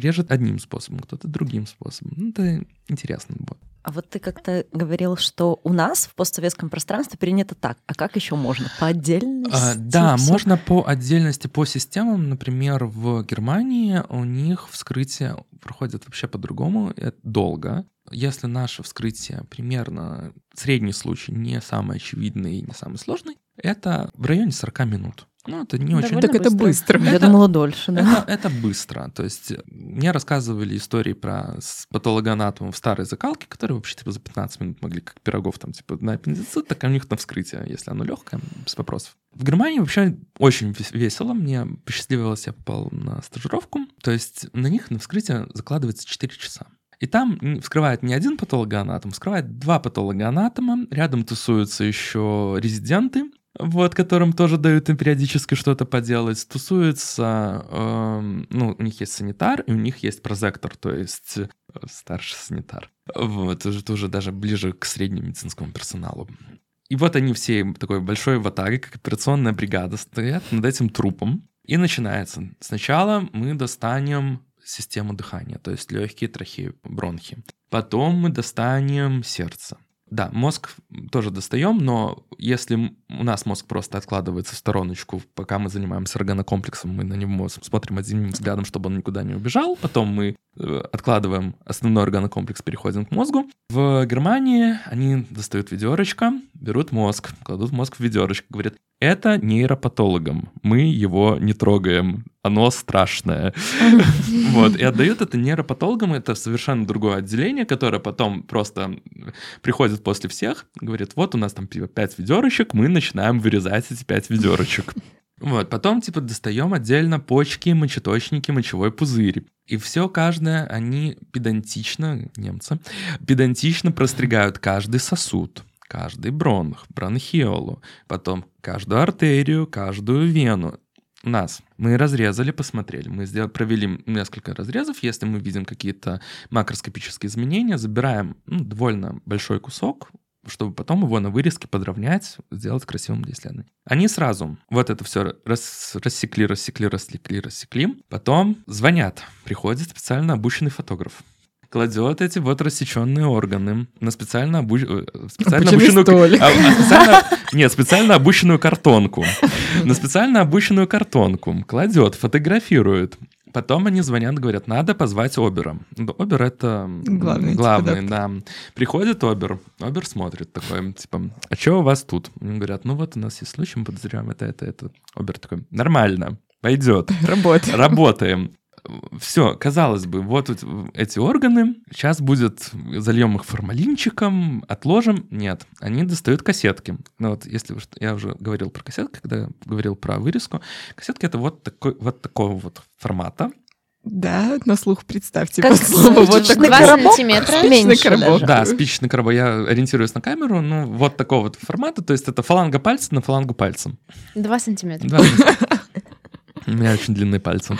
режет одним способом, кто-то другим способом. Ну, это интересно будет. А вот ты как-то говорил, что у нас в постсоветском пространстве принято так. А как еще можно? По отдельности? А, да, можно по отдельности, по системам. Например, в Германии у них вскрытие проходит вообще по-другому. Это долго. Если наше вскрытие примерно средний случай, не самый очевидный и не самый сложный, это в районе 40 минут. Ну, это не очень... Так это быстро. Я думала дольше, да? Это, это быстро. То есть мне рассказывали истории про патологоанатомов старой закалки, которые вообще типа за 15 минут могли как пирогов там типа на аппендицит, так у них на вскрытие, если оно легкое, без вопросов. В Германии вообще очень весело. Мне посчастливилось, я попал на стажировку. То есть на них на вскрытие закладывается 4 часа. И там вскрывает не один патологоанатом, вскрывает два патологоанатома, рядом тусуются еще резиденты, вот, которым тоже дают им периодически что-то поделать, тусуются, э, ну, у них есть санитар, и у них есть прозектор, то есть э, старший санитар. Вот, уже, уже даже ближе к среднему медицинскому персоналу. И вот они все такой большой ватаге, как операционная бригада, стоят над этим трупом. И начинается. Сначала мы достанем систему дыхания, то есть легкие, трахеи, бронхи. Потом мы достанем сердце. Да, мозг тоже достаем, но если у нас мозг просто откладывается в стороночку, пока мы занимаемся органокомплексом, мы на него смотрим одним взглядом, чтобы он никуда не убежал, потом мы э, откладываем основной органокомплекс, переходим к мозгу. В Германии они достают ведерочко, берут мозг, кладут мозг в ведерочко, говорят, это нейропатологам, мы его не трогаем, оно страшное. Вот, и отдают это нейропатологам, это совершенно другое отделение, которое потом просто приходит после всех, говорит, вот у нас там типа пять ведерочек, мы начинаем вырезать эти пять ведерочек. Вот, потом, типа, достаем отдельно почки, мочеточники, мочевой пузырь. И все каждое, они педантично, немцы, педантично простригают каждый сосуд, каждый бронх, бронхиолу, потом каждую артерию, каждую вену. Нас. Мы разрезали, посмотрели. Мы сделали, провели несколько разрезов. Если мы видим какие-то макроскопические изменения, забираем ну, довольно большой кусок, чтобы потом его на вырезке подровнять, сделать красивым для. Они сразу вот это все рас, рассекли, рассекли, рассекли, рассекли. Потом звонят. Приходит специально обученный фотограф кладет эти вот рассеченные органы на специально, обуч... Э, специально обученную... А, а специально... Нет, специально обученную картонку. На специально обученную картонку кладет, фотографирует. Потом они звонят, говорят, надо позвать Обера. Обер — это главный, главный да. Приходит Обер, Обер смотрит такой, типа, а что у вас тут? Они говорят, ну вот у нас есть случай, мы подозреваем это, это, это. Обер такой, нормально, пойдет. Работаем. Работаем все, казалось бы, вот эти органы, сейчас будет, зальем их формалинчиком, отложим. Нет, они достают кассетки. Ну вот, если я уже говорил про кассетки, когда говорил про вырезку, кассетки это вот такой, вот такого вот формата. Да, на слух представьте. Как по слову, вот такой Два коробок, сантиметра. меньше Спичечный коробок. даже. Да, спичечный коробок. Я ориентируюсь на камеру, ну, вот такого вот формата. То есть это фаланга пальца на фалангу пальцем. Два сантиметра. Да. У меня очень длинные пальцы.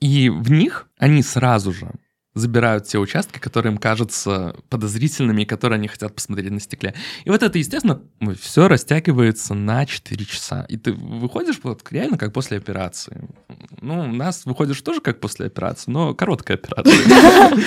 И в них они сразу же забирают те участки, которые им кажутся подозрительными и которые они хотят посмотреть на стекле. И вот это, естественно, все растягивается на 4 часа. И ты выходишь вот реально как после операции. Ну, у нас выходишь тоже как после операции, но короткая операция.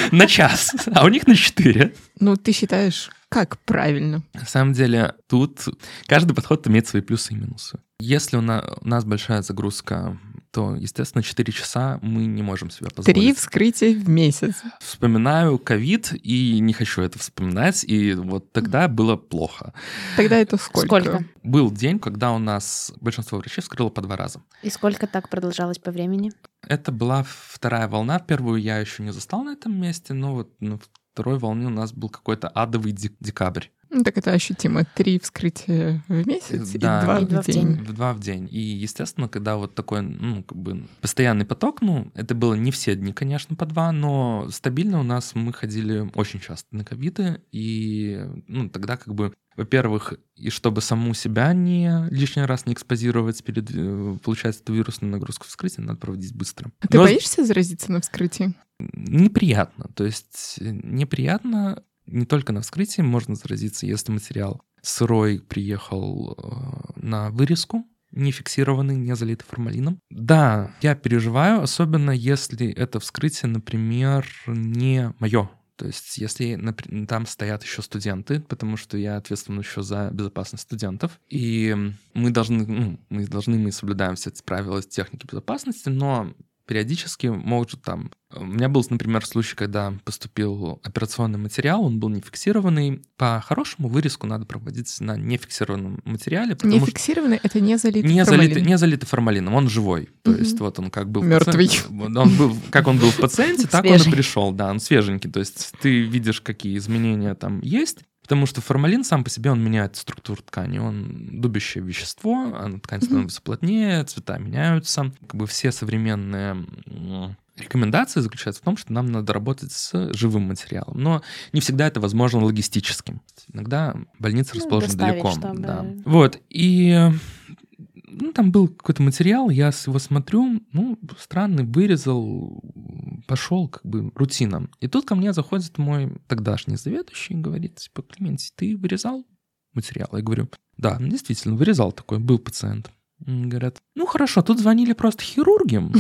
На час, а у них на 4. Ну, ты считаешь, как правильно? На самом деле, тут каждый подход имеет свои плюсы и минусы. Если у на- у нас большая загрузка, то, естественно, 4 часа мы не можем себе позволить. Три вскрытия в месяц. Вспоминаю ковид и не хочу это вспоминать, и вот тогда было плохо. Тогда это сколько? Сколько? Был день, когда у нас большинство врачей вскрыло по два раза. И сколько так продолжалось по времени? Это была вторая волна. Первую я еще не застал на этом месте, но вот на второй волне у нас был какой-то адовый дек- декабрь. Ну, так это ощутимо. Три вскрытия в месяц Да. и два И два в в день. день. В два в день. И, естественно, когда вот такой, ну, как бы постоянный поток, ну, это было не все дни, конечно, по два, но стабильно у нас мы ходили очень часто на ковиды, и, ну, тогда как бы во-первых, и чтобы саму себя не лишний раз не экспозировать перед, э, получается, эту вирусную нагрузку вскрытия, надо проводить быстро. А ты Но боишься заразиться на вскрытии? Неприятно. То есть неприятно не только на вскрытии можно заразиться, если материал сырой приехал э, на вырезку, не фиксированный, не залитый формалином. Да, я переживаю, особенно если это вскрытие, например, не мое. То есть, если напри- там стоят еще студенты, потому что я ответственен еще за безопасность студентов, и мы должны, ну, мы должны, мы соблюдаем все эти правила техники безопасности, но периодически может там... У меня был, например, случай, когда поступил операционный материал, он был не фиксированный. По-хорошему вырезку надо проводить на нефиксированном материале, Не потому что фиксированный, это не залитый не формалин. залитый, не залитый формалином, он живой. То Мгм. есть вот он как был... в Мёртвый. пациенте- Он был, как он был в пациенте, так он и пришел. Да, он свеженький. То есть ты видишь, какие изменения там есть, Потому что формалин сам по себе, он меняет структуру ткани. Он дубящее вещество, а ткань становится плотнее, цвета меняются. Как бы все современные рекомендации заключаются в том, что нам надо работать с живым материалом. Но не всегда это возможно логистическим. Иногда больница Ну, расположена далеко. чтобы- да. Вот, и ну, там был какой-то материал, я его смотрю, ну, странный, вырезал, пошел как бы рутина. И тут ко мне заходит мой тогдашний заведующий и говорит, типа, Клементий, ты вырезал материал? Я говорю, да, действительно, вырезал такой, был пациент. Говорят, ну хорошо, тут звонили просто хирурги.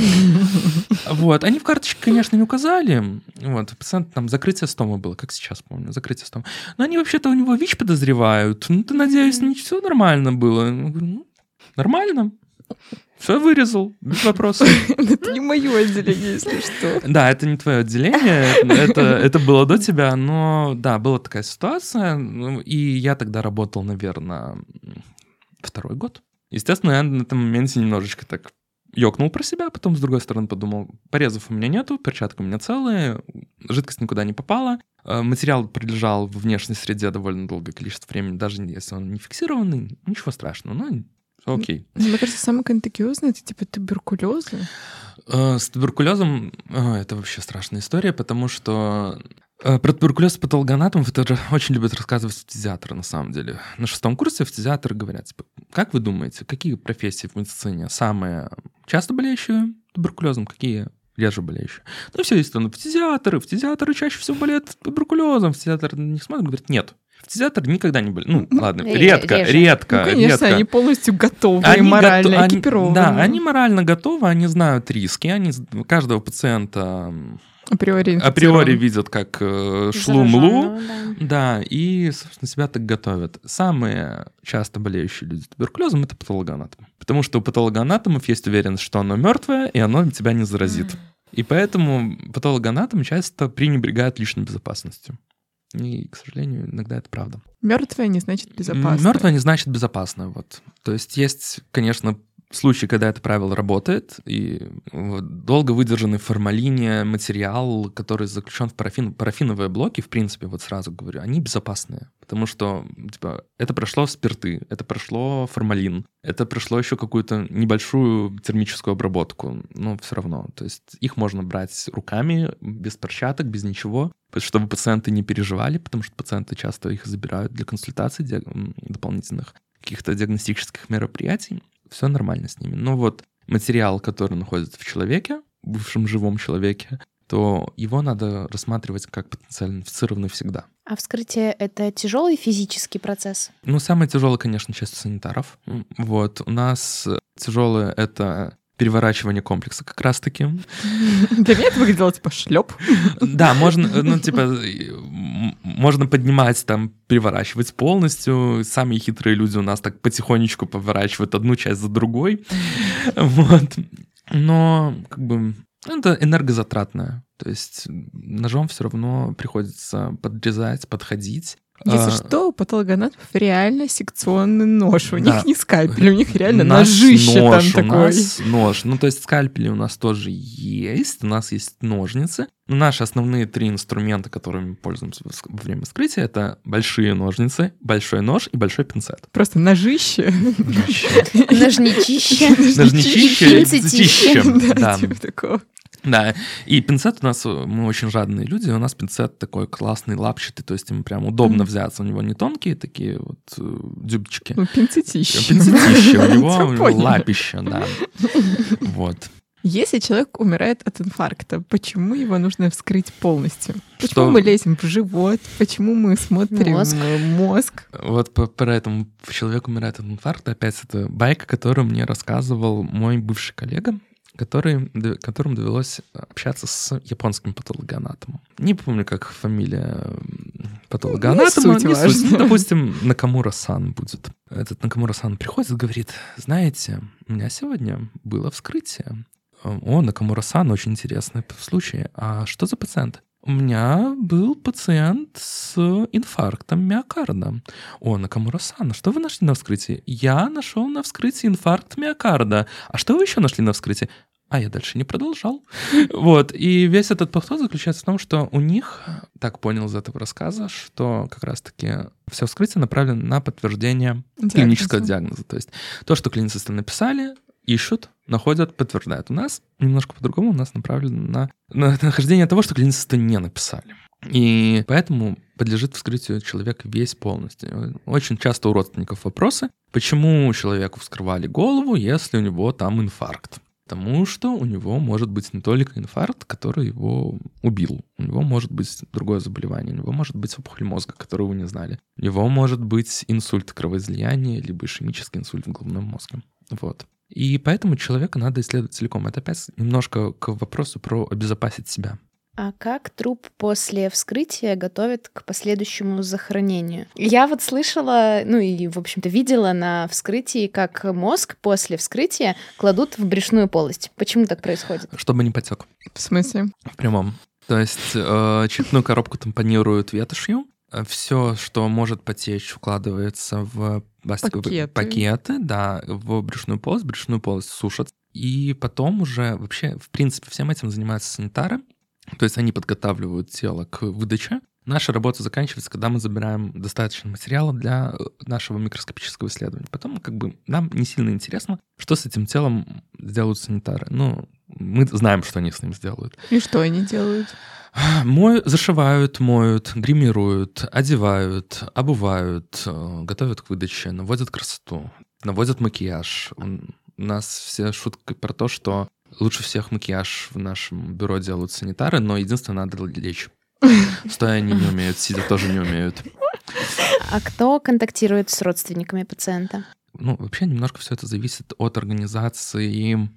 Вот, они в карточке, конечно, не указали. Вот, пациент там закрытие стома было, как сейчас помню, закрытие стома. Но они вообще-то у него ВИЧ подозревают. Ну, ты, надеюсь, не все нормально было. Я говорю, ну, нормально. Все вырезал, без вопросов. Это не мое отделение, если что. Да, это не твое отделение, это, это было до тебя, но да, была такая ситуация, ну, и я тогда работал, наверное, второй год. Естественно, я на этом моменте немножечко так ёкнул про себя, потом с другой стороны подумал, порезов у меня нету, перчатка у меня целая, жидкость никуда не попала, э, материал прилежал в внешней среде довольно долгое количество времени, даже если он не фиксированный, ничего страшного, всё окей. Ну, Мне кажется, самое контагиозное это типа туберкулеза. Э, С туберкулезом э, это вообще страшная история, потому что э, про туберкулез патологоанатомов это очень любят рассказывать фтизиатры, на самом деле. На шестом курсе фтизиатры говорят, типа, как вы думаете, какие профессии в медицине самые часто болеющие туберкулезом, какие реже болеющие? Ну, все, естественно, фтизиатры, фтизиатры чаще всего болеют туберкулезом, фтизиатры на них смотрят, говорят, нет. Фтизиатр никогда не болел. Ну, ладно, Ре- редко, реже. редко, Ну, конечно, редко. они полностью готовы, Они морально гото- они- экипированы. Да, они морально готовы, они знают риски, они каждого пациента априори, априори видят как э, шлум-лу, да. да, и, собственно, себя так готовят. Самые часто болеющие люди туберкулезом — это патологоанатомы. Потому что у патологоанатомов есть уверенность, что оно мертвое, и оно тебя не заразит. И поэтому патологоанатомы часто пренебрегают личной безопасностью. И, к сожалению, иногда это правда. Мертвое не значит безопасно. Мертвое не значит безопасно. Вот. То есть есть, конечно, случае, когда это правило работает, и долго выдержанный в формалине материал, который заключен в парафин, парафиновые блоки, в принципе, вот сразу говорю, они безопасные. Потому что типа, это прошло спирты, это прошло формалин, это прошло еще какую-то небольшую термическую обработку, но все равно. То есть их можно брать руками, без перчаток, без ничего, чтобы пациенты не переживали, потому что пациенты часто их забирают для консультаций дополнительных каких-то диагностических мероприятий. Все нормально с ними. Но вот материал, который находится в человеке, бывшем живом человеке, то его надо рассматривать как потенциально инфицированный всегда. А вскрытие — это тяжелый физический процесс? Ну, самое тяжелое, конечно, часть санитаров. Вот. У нас тяжелое — это переворачивание комплекса как раз-таки. Для меня это выглядело типа шлеп. Да, можно, ну, типа, можно поднимать, там, переворачивать полностью. Самые хитрые люди у нас так потихонечку поворачивают одну часть за другой. Вот. Но, как бы, это энергозатратное. То есть ножом все равно приходится подрезать, подходить. Если а, что, у патологоанатомов реально секционный нож. У да. них не скальпель, у них реально у ножище нож, там у такой. Нас нож. Ну, то есть скальпели у нас тоже есть, у нас есть ножницы. Но наши основные три инструмента, которыми мы пользуемся во время вскрытия, это большие ножницы, большой нож и большой пинцет. Просто ножище. Ножничище. Ножничище. Пинцетище. Да, типа такого. Да, и пинцет у нас, мы очень жадные люди, у нас пинцет такой классный, лапчатый, то есть им прям удобно mm. взяться, у него не тонкие такие вот э, дюбчики. Ну, пинцетище. Пинцетище, у него, у него лапище, да. Вот. Если человек умирает от инфаркта, почему его нужно вскрыть полностью? Почему Что? мы лезем в живот? Почему мы смотрим мозг? мозг? Вот по, поэтому человек умирает от инфаркта. Опять это байка, которую мне рассказывал мой бывший коллега который, которым довелось общаться с японским патологоанатомом. Не помню, как фамилия патологоанатома. Не, не суть, ну, допустим, Накамура-сан будет. Этот Накамура-сан приходит и говорит, знаете, у меня сегодня было вскрытие. О, Накамура-сан, очень интересный случай. А что за пациент? У меня был пациент с инфарктом миокарда. О, Накамура-сан, что вы нашли на вскрытии? Я нашел на вскрытии инфаркт миокарда. А что вы еще нашли на вскрытии? А я дальше не продолжал. Вот. И весь этот подход заключается в том, что у них, так понял из этого рассказа, что как раз-таки все вскрытие направлено на подтверждение Диагноза. клинического диагноза. То есть то, что клиницисты написали, ищут, находят, подтверждают. У нас немножко по-другому, у нас направлено на, на нахождение того, что клиницисты не написали. И поэтому подлежит вскрытию человек весь полностью. Очень часто у родственников вопросы, почему человеку вскрывали голову, если у него там инфаркт. Потому что у него может быть не только инфаркт, который его убил. У него может быть другое заболевание. У него может быть опухоль мозга, которую вы не знали. У него может быть инсульт кровоизлияния, либо ишемический инсульт в головном мозге. Вот. И поэтому человека надо исследовать целиком. Это опять немножко к вопросу про обезопасить себя. А как труп после вскрытия готовят к последующему захоронению? Я вот слышала, ну и, в общем-то, видела на вскрытии, как мозг после вскрытия кладут в брюшную полость. Почему так происходит? Чтобы не потек. В смысле? В прямом. То есть э, черепную коробку тампонируют ветошью, все, что может потечь, укладывается в пакеты. пакеты, да, в брюшную полость, брюшную полость сушат. И потом уже вообще, в принципе, всем этим занимаются санитары. То есть они подготавливают тело к выдаче. Наша работа заканчивается, когда мы забираем достаточно материала для э, нашего микроскопического исследования. Потом как бы нам не сильно интересно, что с этим телом сделают санитары. Ну, мы знаем, что они с ним сделают. И что они делают? Мою, зашивают, моют, гримируют, одевают, обувают, э, готовят к выдаче, наводят красоту, наводят макияж. У нас все шутки про то, что лучше всех макияж в нашем бюро делают санитары, но единственное, надо лечь. Стоя они не умеют, сидя тоже не умеют. А кто контактирует с родственниками пациента? Ну, вообще немножко все это зависит от организации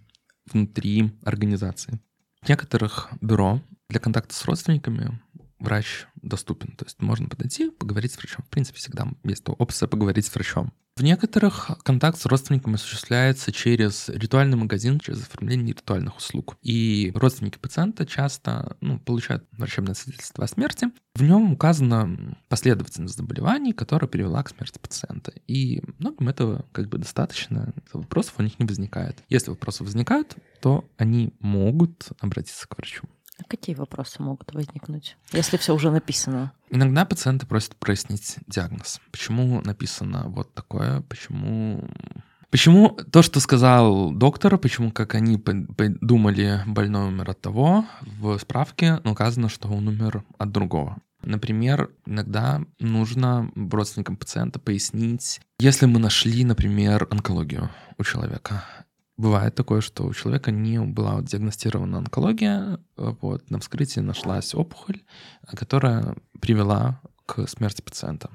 внутри организации. В некоторых бюро для контакта с родственниками врач доступен. То есть можно подойти, поговорить с врачом. В принципе, всегда есть опция поговорить с врачом. В некоторых контакт с родственниками осуществляется через ритуальный магазин, через оформление ритуальных услуг. И родственники пациента часто ну, получают врачебное свидетельство о смерти. В нем указана последовательность заболеваний, которая привела к смерти пациента. И многим этого как бы достаточно, вопросов у них не возникает. Если вопросы возникают, то они могут обратиться к врачу. А какие вопросы могут возникнуть, если все уже написано? Иногда пациенты просят прояснить диагноз. Почему написано вот такое? Почему Почему то, что сказал доктор, почему как они думали, больной умер от того, в справке указано, что он умер от другого. Например, иногда нужно родственникам пациента пояснить, если мы нашли, например, онкологию у человека, Бывает такое, что у человека не была диагностирована онкология, вот, на вскрытии нашлась опухоль, которая привела к смерти пациента.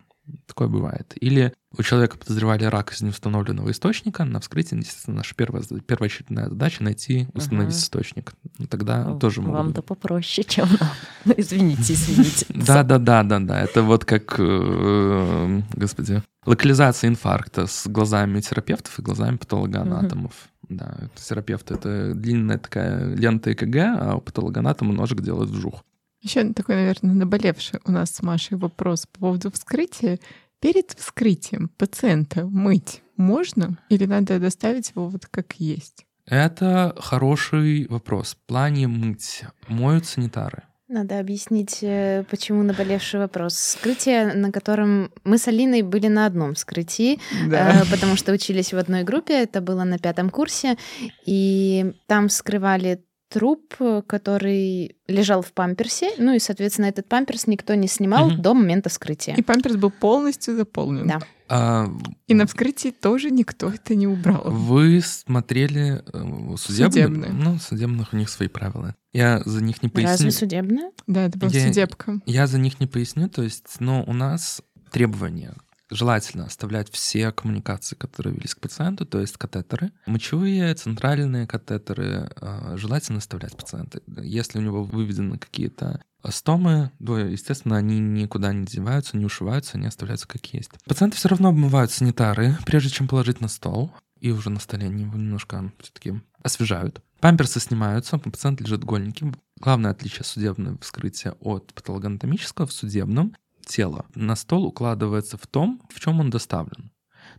Такое бывает. Или у человека подозревали рак из неустановленного источника, на вскрытии, естественно, наша первая, первоочередная задача — найти, установить uh источник. Ну, тогда О, тоже могут... Вам-то попроще, чем нам. Ну, извините, извините. Да-да-да-да-да. Это вот как, э, господи, локализация инфаркта с глазами терапевтов и глазами патологоанатомов. Да, терапевт — это длинная такая лента ЭКГ, а у патологоанатома ножик делает вжух. Еще такой, наверное, наболевший у нас с Машей вопрос по поводу вскрытия. Перед вскрытием пациента мыть можно или надо доставить его вот как есть? Это хороший вопрос. В плане мыть моют санитары. Надо объяснить, э, почему наболевший вопрос. Вскрытие, на котором мы с Алиной были на одном вскрытии, да. Э, потому что учились в одной группе, это было на пятом курсе, и там вскрывали труп, который лежал в памперсе, ну и, соответственно, этот памперс никто не снимал угу. до момента вскрытия. И памперс был полностью заполнен. Да. А, и на вскрытии тоже никто это не убрал. Вы смотрели э, судебные? Судебные. Ну, судебных у них свои правила. Я за них не поясню. Разве судебные? Да, это была я, судебка. Я за них не поясню, то есть, но у нас требования желательно оставлять все коммуникации, которые велись к пациенту, то есть катетеры. Мочевые, центральные катетеры а, желательно оставлять пациента. Если у него выведены какие-то стомы, то, естественно, они никуда не деваются, не ушиваются, они оставляются как есть. Пациенты все равно обмывают санитары, прежде чем положить на стол, и уже на столе они его немножко все-таки освежают. Памперсы снимаются, пациент лежит голенький. Главное отличие судебного вскрытия от патологоанатомического в судебном тело на стол укладывается в том, в чем он доставлен.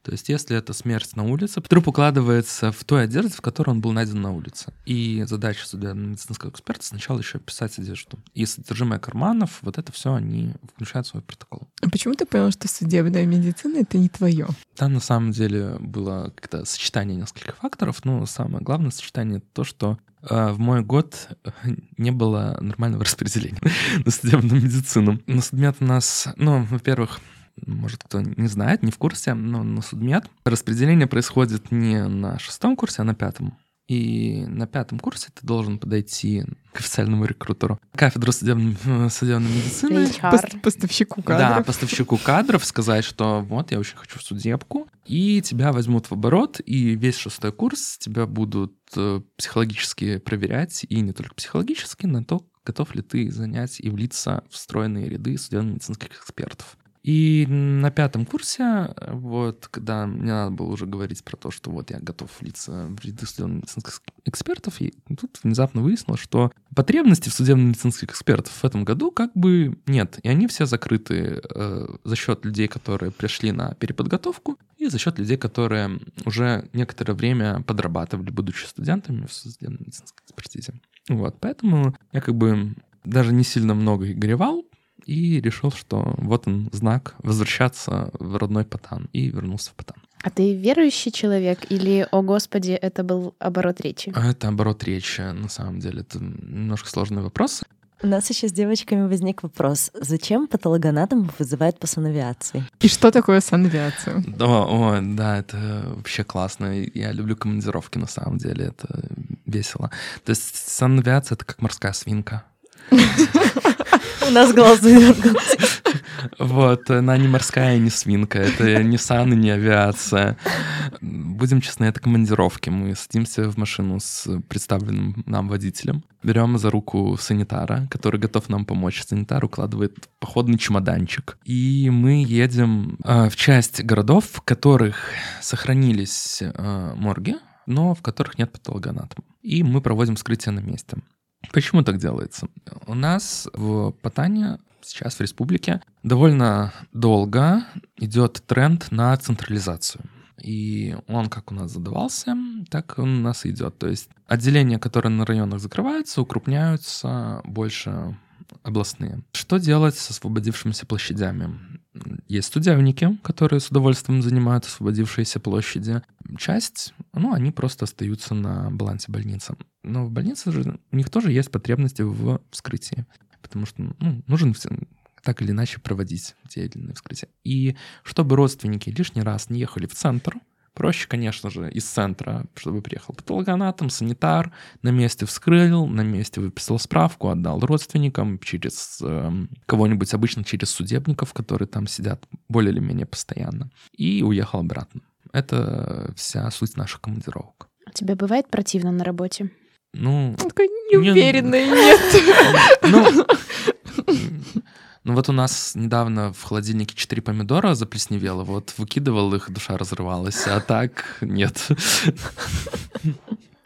То есть, если это смерть на улице, труп укладывается в той одежде, в которой он был найден на улице. И задача судебно-медицинского эксперта сначала еще описать одежду. И содержимое карманов, вот это все они включают в свой протокол. А почему ты понял, что судебная медицина — это не твое? Там на самом деле было как-то сочетание нескольких факторов, но самое главное сочетание — то, что э, в мой год не было нормального распределения на судебную медицину. На судмед у нас, ну, во-первых, может, кто не знает, не в курсе, но на судмед распределение происходит не на шестом курсе, а на пятом. И на пятом курсе ты должен подойти к официальному рекрутеру кафедру судебной, судебной медицины. Пост, поставщику кадров. Да, поставщику кадров, сказать, что вот, я очень хочу в судебку. И тебя возьмут в оборот, и весь шестой курс тебя будут э, психологически проверять, и не только психологически, на то, готов ли ты занять и влиться в стройные ряды судебно-медицинских экспертов. И на пятом курсе, вот, когда мне надо было уже говорить про то, что вот я готов влиться в ряды судебно-медицинских экспертов, и тут внезапно выяснилось, что потребностей в судебно-медицинских экспертов в этом году как бы нет. И они все закрыты э, за счет людей, которые пришли на переподготовку, и за счет людей, которые уже некоторое время подрабатывали, будучи студентами в судебно-медицинской экспертизе. Вот, поэтому я как бы даже не сильно много и горевал, и решил, что вот он знак возвращаться в родной Патан, и вернулся в Патан. А ты верующий человек или, о господи, это был оборот речи? Это оборот речи, на самом деле. Это немножко сложный вопрос. У нас еще с девочками возник вопрос. Зачем патологоанатом вызывает по санавиации? И что такое санавиация? О, о, да, это вообще классно. Я люблю командировки, на самом деле. Это весело. То есть санавиация — это как морская свинка. У нас глаз задергался. Вот, она не морская, не свинка, это не сан и не авиация. Будем честны, это командировки. Мы садимся в машину с представленным нам водителем, берем за руку санитара, который готов нам помочь. Санитар укладывает походный чемоданчик. И мы едем э, в часть городов, в которых сохранились э, морги, но в которых нет патологоанатома. И мы проводим вскрытие на месте. Почему так делается? У нас в Патане сейчас в республике довольно долго идет тренд на централизацию. И он как у нас задавался, так он у нас идет. То есть отделения, которые на районах закрываются, укрупняются больше областные. Что делать с освободившимися площадями? Есть студявники, которые с удовольствием занимают освободившиеся площади. Часть, ну, они просто остаются на балансе больницы. Но в больнице же у них тоже есть потребности в вскрытии, потому что ну, нужен так или иначе проводить те или иные вскрытия. И чтобы родственники лишний раз не ехали в центр, Проще, конечно же, из центра, чтобы приехал патологоанатом, санитар, на месте вскрыл, на месте выписал справку, отдал родственникам через э, кого-нибудь, обычно через судебников, которые там сидят более или менее постоянно, и уехал обратно. Это вся суть наших командировок. Тебе бывает противно на работе? Ну... Такой неуверенный, нет. Ну, ну вот у нас недавно в холодильнике 4 помидора заплесневело, вот выкидывал их, душа разрывалась, а так нет.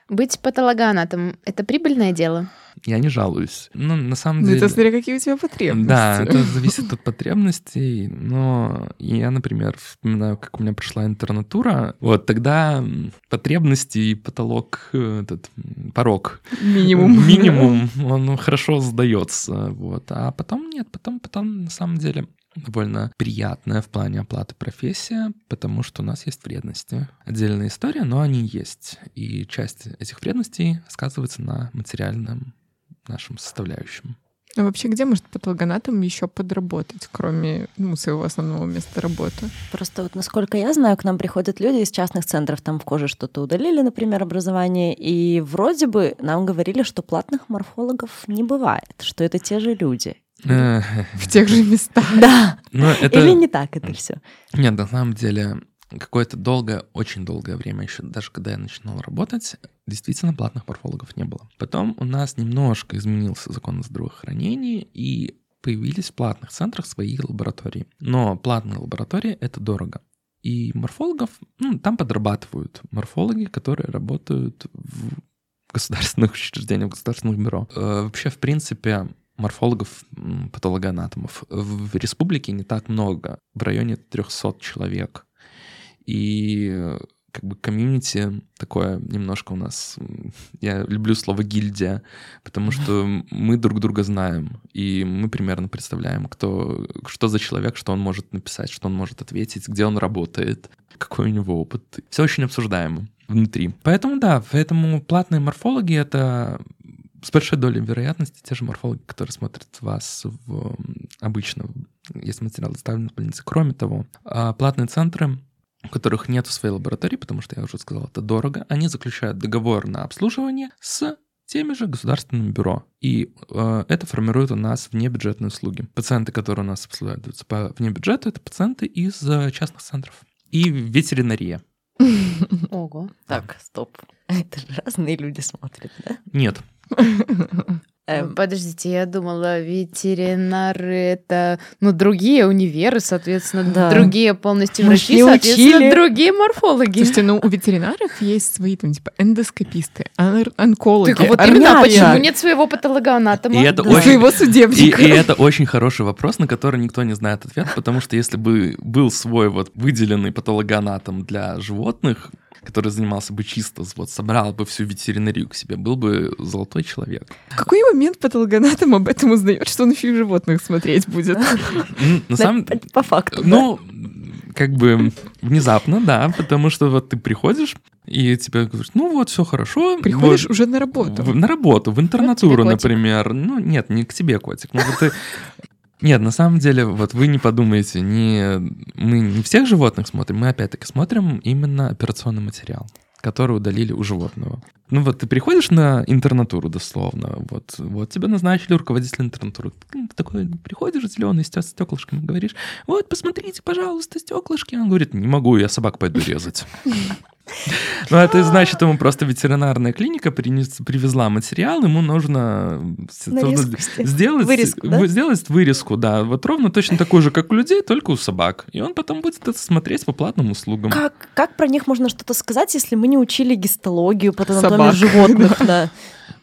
Быть патологоанатом — это прибыльное дело? Я не жалуюсь. Ну, на самом ну, деле... это смотря какие у тебя потребности. Да, это зависит от потребностей. Но я, например, вспоминаю, как у меня пришла интернатура. Вот тогда потребности и потолок, этот порог. Минимум. Минимум, он хорошо сдается. Вот. А потом нет, потом, потом на самом деле довольно приятная в плане оплаты профессия, потому что у нас есть вредности. Отдельная история, но они есть. И часть этих вредностей сказывается на материальном нашем составляющем. А вообще где может патологоанатом еще подработать, кроме ну, своего основного места работы? Просто вот насколько я знаю, к нам приходят люди из частных центров, там в коже что-то удалили, например, образование, и вроде бы нам говорили, что платных морфологов не бывает, что это те же люди. В тех же местах. Да. Или не так это все? Нет, на самом деле какое-то долгое, очень долгое время еще, даже когда я начинал работать, действительно платных морфологов не было. Потом у нас немножко изменился закон о здравоохранении, и появились в платных центрах свои лаборатории. Но платные лаборатории — это дорого. И морфологов, ну, там подрабатывают морфологи, которые работают в государственных учреждениях, в государственных бюро. Э, вообще, в принципе, морфологов, патологоанатомов в республике не так много, в районе 300 человек. И как бы комьюнити такое немножко у нас... Я люблю слово гильдия, потому что мы друг друга знаем, и мы примерно представляем, кто, что за человек, что он может написать, что он может ответить, где он работает, какой у него опыт. Все очень обсуждаемо внутри. Поэтому да, поэтому платные морфологи — это с большой долей вероятности те же морфологи, которые смотрят вас в, обычно, если материал доставлен в больнице. Кроме того, а, платные центры у которых нет своей лаборатории, потому что я уже сказал, это дорого, они заключают договор на обслуживание с теми же государственными бюро. И э, это формирует у нас внебюджетные услуги. Пациенты, которые у нас обслуживаются по вне бюджета, это пациенты из э, частных центров. И ветеринария. Ого. Так, стоп. Это же разные люди смотрят, да? Нет. Эм. Подождите, я думала, ветеринары это, ну, другие универы, соответственно, да. другие полностью врачи, соответственно, учили. другие морфологи. Слушайте, ну, у ветеринаров есть свои, там, типа, эндоскописты, онкологи, Так вот именно, почему нет своего патологоанатома? И это да. очень... Своего судебника. И, и это очень хороший вопрос, на который никто не знает ответ, потому что если бы был свой вот выделенный патологоанатом для животных, который занимался бы чисто, вот собрал бы всю ветеринарию к себе, был бы золотой человек. В какой момент патологоанатом об этом узнает, что он еще и животных смотреть будет? На самом По факту. Ну, как бы внезапно, да, потому что вот ты приходишь, и тебе говорят, ну вот, все хорошо. Приходишь вот, уже на работу. В, на работу, в интернатуру, например. Ну, нет, не к тебе, котик. Ну, вот ты нет, на самом деле, вот вы не подумайте, не, мы не всех животных смотрим, мы опять-таки смотрим именно операционный материал. которые удалили у животного. Ну вот ты приходишь на интернатуру дословно, вот, вот тебя назначили руководитель интернатуры. Ты такой приходишь зеленый с стеклышками, говоришь, вот посмотрите, пожалуйста, стеклышки. Он говорит, не могу, я собак пойду резать. Ну, это значит, ему просто ветеринарная клиника привезла материал, ему нужно сделать вырезку, да? сделать вырезку, да, вот ровно точно такую же, как у людей, только у собак. И он потом будет это смотреть по платным услугам. Как, как про них можно что-то сказать, если мы не учили гистологию, по животных, да?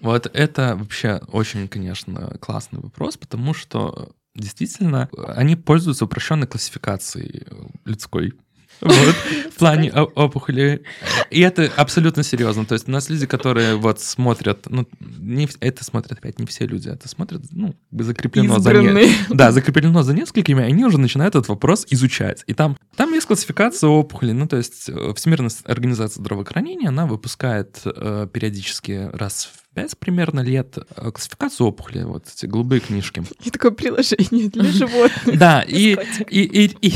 Вот это вообще очень, конечно, классный вопрос, потому что действительно они пользуются упрощенной классификацией людской вот, в плане опухоли. И это абсолютно серьезно. То есть у нас люди, которые вот смотрят, ну, не, это смотрят опять не все люди, это смотрят, ну, закреплено за не, Да, закреплено за несколькими, они уже начинают этот вопрос изучать. И там, там есть классификация опухоли, ну, то есть э, Всемирная организация здравоохранения, она выпускает э, периодически раз в 5 примерно лет э, классификацию опухоли, вот эти голубые книжки. И такое приложение для животных. Да, и, и, и, и,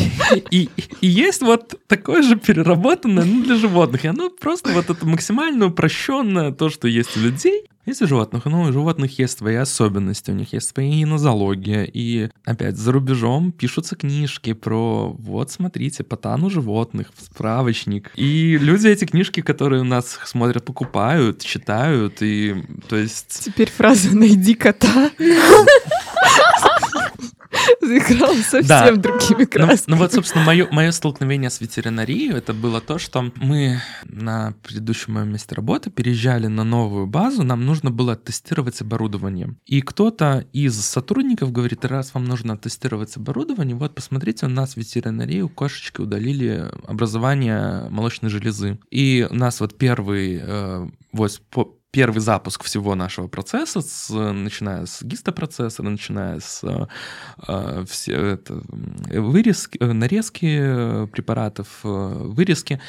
и, и есть вот такое же переработанное ну, для животных. И оно просто вот это максимально упрощенное, то, что есть у людей, есть у животных, но у животных есть свои особенности, у них есть свои нозология. И опять за рубежом пишутся книжки про вот смотрите, по тану животных, справочник. И люди эти книжки, которые у нас смотрят, покупают, читают, и то есть... Теперь фраза «найди кота». заиграл совсем да. другими красками. Ну, ну вот, собственно, мое, мое столкновение с ветеринарией, это было то, что мы на предыдущем моем месте работы переезжали на новую базу, нам нужно было тестировать оборудование. И кто-то из сотрудников говорит, раз вам нужно тестировать оборудование, вот посмотрите, у нас в ветеринарии у кошечки удалили образование молочной железы. И у нас вот первый э, вот по, первый запуск всего нашего процесса, с, начиная с гистопроцессора, начиная с э, все, это, вырезки, э, нарезки э, препаратов, э, вырезки,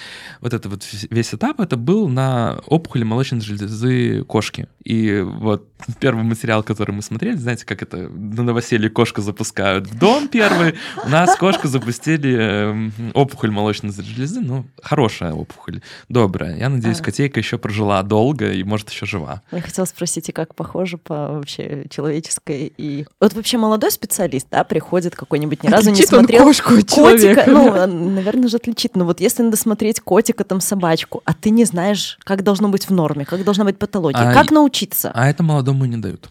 вот это вот весь этап, это был на опухоли молочной железы кошки. И вот первый материал, который мы смотрели, знаете, как это на новоселье кошка запускают в дом первый, у нас кошку запустили опухоль молочной железы, ну, хорошая опухоль, добрая. Я надеюсь, котейка еще прожила долго и, может, еще жива. Я хотела спросить, и как похоже по вообще человеческой и... Вот вообще молодой специалист, да, приходит какой-нибудь, ни разу не смотрел... кошку от котика. Ну, наверное же отличит. Но вот если надо смотреть котика, там, собачку, а ты не знаешь, как должно быть в норме, как должна быть патология, а, как научиться? А это молодому не дают.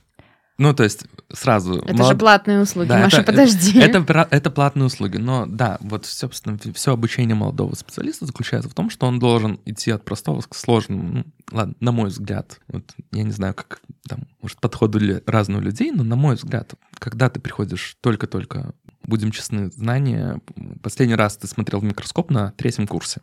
Ну, то есть сразу... Это молод... же платные услуги, да, Маша, это, подожди. Это, это, это платные услуги, но да, вот, собственно, все обучение молодого специалиста заключается в том, что он должен идти от простого к сложному. Ну, ладно, на мой взгляд, вот, я не знаю, как там, может, подходы разные у людей, но на мой взгляд, когда ты приходишь только-только, будем честны, знания, последний раз ты смотрел в микроскоп на третьем курсе.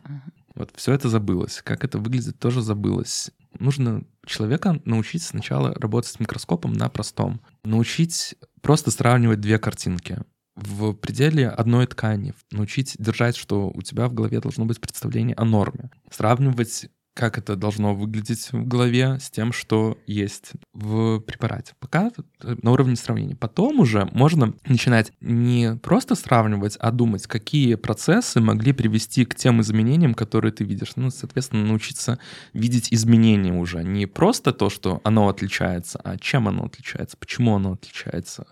Вот все это забылось. Как это выглядит, тоже забылось. Нужно человека научить сначала работать с микроскопом на простом. Научить просто сравнивать две картинки в пределе одной ткани, научить держать, что у тебя в голове должно быть представление о норме, сравнивать как это должно выглядеть в голове с тем, что есть в препарате. Пока на уровне сравнения. Потом уже можно начинать не просто сравнивать, а думать, какие процессы могли привести к тем изменениям, которые ты видишь. Ну, соответственно, научиться видеть изменения уже. Не просто то, что оно отличается, а чем оно отличается, почему оно отличается,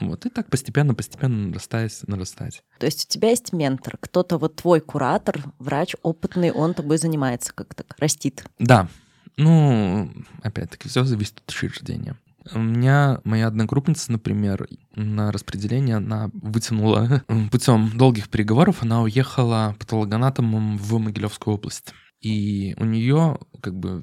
вот, и так постепенно-постепенно нарастать, нарастать. То есть у тебя есть ментор, кто-то вот твой куратор, врач опытный, он тобой занимается, как так растит. Да. Ну, опять-таки, все зависит от учреждения. У меня моя одногруппница, например, на распределение она вытянула путем долгих переговоров, она уехала патологоанатомом в Могилевскую область. И у нее как бы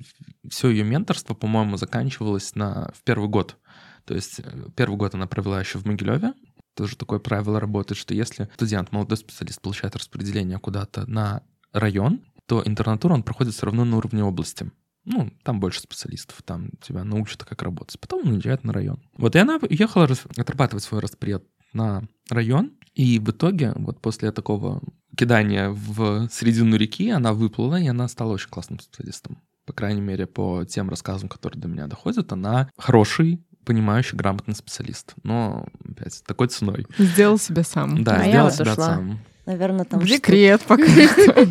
все ее менторство, по-моему, заканчивалось на, в первый год то есть э, первый год она провела еще в Могилеве. Тоже такое правило работает, что если студент, молодой специалист получает распределение куда-то на район, то интернатуру он проходит все равно на уровне области. Ну, там больше специалистов, там тебя научат, как работать. Потом он уезжает на район. Вот и она ехала отрабатывать свой распред на район, и в итоге, вот после такого кидания в середину реки, она выплыла, и она стала очень классным специалистом. По крайней мере, по тем рассказам, которые до меня доходят, она хороший понимающий, грамотный специалист. Но, опять, такой ценой. Сделал себя сам. Да, а сделал себя ушла. сам. Наверное, там... В декрет пока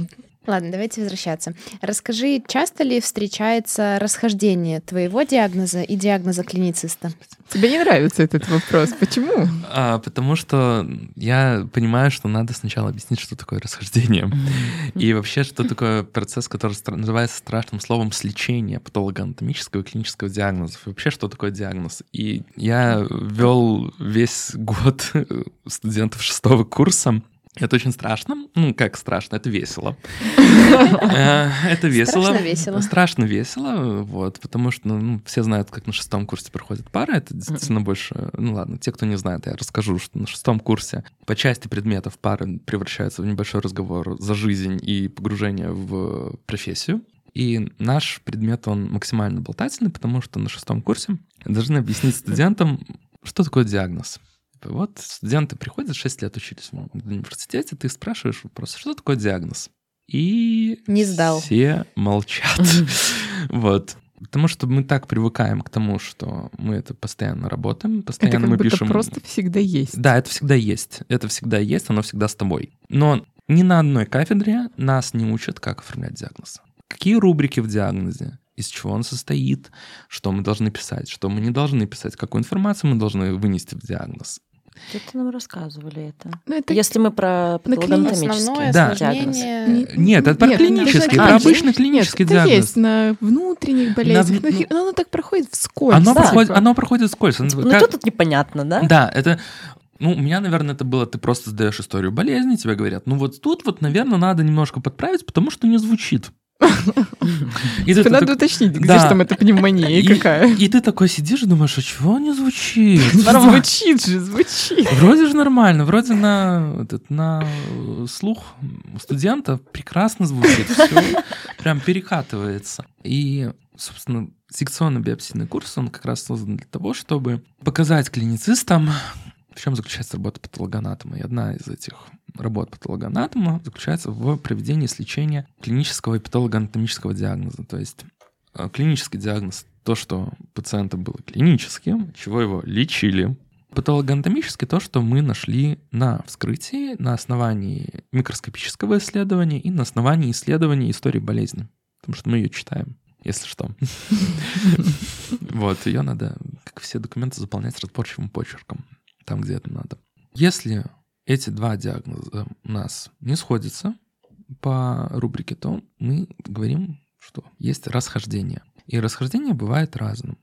Ладно, давайте возвращаться. Расскажи, часто ли встречается расхождение твоего диагноза и диагноза клинициста? Тебе не нравится этот вопрос. Почему? А, потому что я понимаю, что надо сначала объяснить, что такое расхождение. И вообще, что такое процесс, который стра- называется страшным словом сличение патологоанатомического и клинического диагнозов. И вообще, что такое диагноз. И я вел весь год студентов шестого курса это очень страшно. Ну, как страшно, это весело. Э, это весело. Страшно весело. Страшно весело, вот, потому что ну, все знают, как на шестом курсе проходит пара. Это действительно больше... Ну ладно, те, кто не знает, я расскажу, что на шестом курсе по части предметов пары превращаются в небольшой разговор за жизнь и погружение в профессию. И наш предмет, он максимально болтательный, потому что на шестом курсе должны объяснить студентам, что такое диагноз. Вот студенты приходят, 6 лет учились в университете, ты спрашиваешь вопрос, что такое диагноз? И Не сдал. все молчат. Вот. Потому что мы так привыкаем к тому, что мы это постоянно работаем, Это постоянно как мы будто пишем... просто всегда есть. Да, это всегда есть. Это всегда есть, оно всегда с тобой. Но ни на одной кафедре нас не учат, как оформлять диагноз. Какие рубрики в диагнозе? Из чего он состоит? Что мы должны писать? Что мы не должны писать? Какую информацию мы должны вынести в диагноз? Где-то нам рассказывали это. Ну, это Если мы про на патологоанатомический Основное Да. осложнение... Не- Нет, это про Нет, клинический, это- про обычный клинический Нет, диагноз. это есть на внутренних болезнях, На но оно так проходит вскользь. Оно, Да. проходит, типа. оно проходит скользь. Оно- Ну, как- что тут непонятно, да? Да, это... Ну, у меня, наверное, это было, ты просто сдаешь историю болезни, тебе говорят, ну вот тут вот, наверное, надо немножко подправить, потому что не звучит. И ты Надо так- уточнить, где Да. же там эта пневмония и какая. И ты такой сидишь и думаешь, а чего не звучит? Звучит же, звучит. Вроде же нормально, вроде на, этот, на слух студента прекрасно звучит, все прям перекатывается. И, собственно, секционно-биопсийный курс, он как раз создан для того, чтобы показать клиницистам, в чем заключается работа патологоанатома. И одна из этих работ патологоанатома заключается в проведении сличения клинического и патологоанатомического диагноза. То есть э, клинический диагноз — то, что пациента было клиническим, чего его лечили. Патологоанатомически то, что мы нашли на вскрытии на основании микроскопического исследования и на основании исследования истории болезни. Потому что мы ее читаем, если что. Вот, ее надо, как все документы, заполнять разборчивым почерком, там, где это надо. Если эти два диагноза у нас не сходятся по рубрике, то мы говорим, что есть расхождение. И расхождение бывает разным.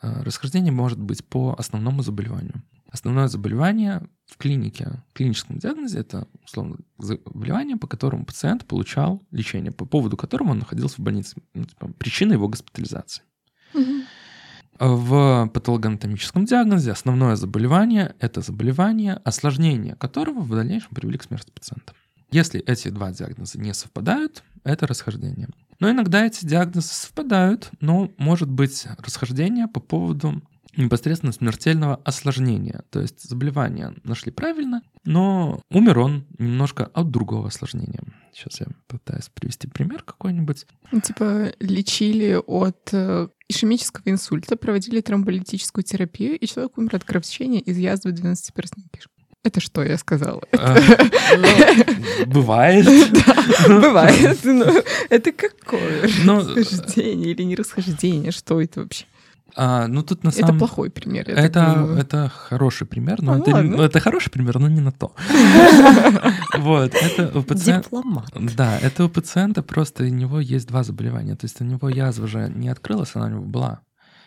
А, Расхождение может быть по основному заболеванию. Основное заболевание в клинике, в клиническом диагнозе, это, условно, заболевание, по которому пациент получал лечение, по поводу которого он находился в больнице. Ну, типа, причина его госпитализации. В патологоанатомическом диагнозе основное заболевание — это заболевание, осложнение которого в дальнейшем привели к смерти пациента. Если эти два диагноза не совпадают, это расхождение. Но иногда эти диагнозы совпадают, но может быть расхождение по поводу непосредственно смертельного осложнения. То есть заболевание нашли правильно, но умер он немножко от другого осложнения. Сейчас я пытаюсь привести пример какой-нибудь. Типа лечили от э, ишемического инсульта, проводили тромболитическую терапию, и человек умер от кровотечения из язвы 12-перстной кишки. Это что я сказала? А, Бывает. Да, бывает. но Это какое Но, расхождение или не расхождение? Что это вообще? А, ну тут на Это самом плохой пример. я Это, думаю. это хороший пример, но А, это, ладно. ну, это хороший пример, но не на то. Вот, это у пациента... Да, это у пациента просто у него есть два заболевания. То есть у него язва же не открылась, она у него была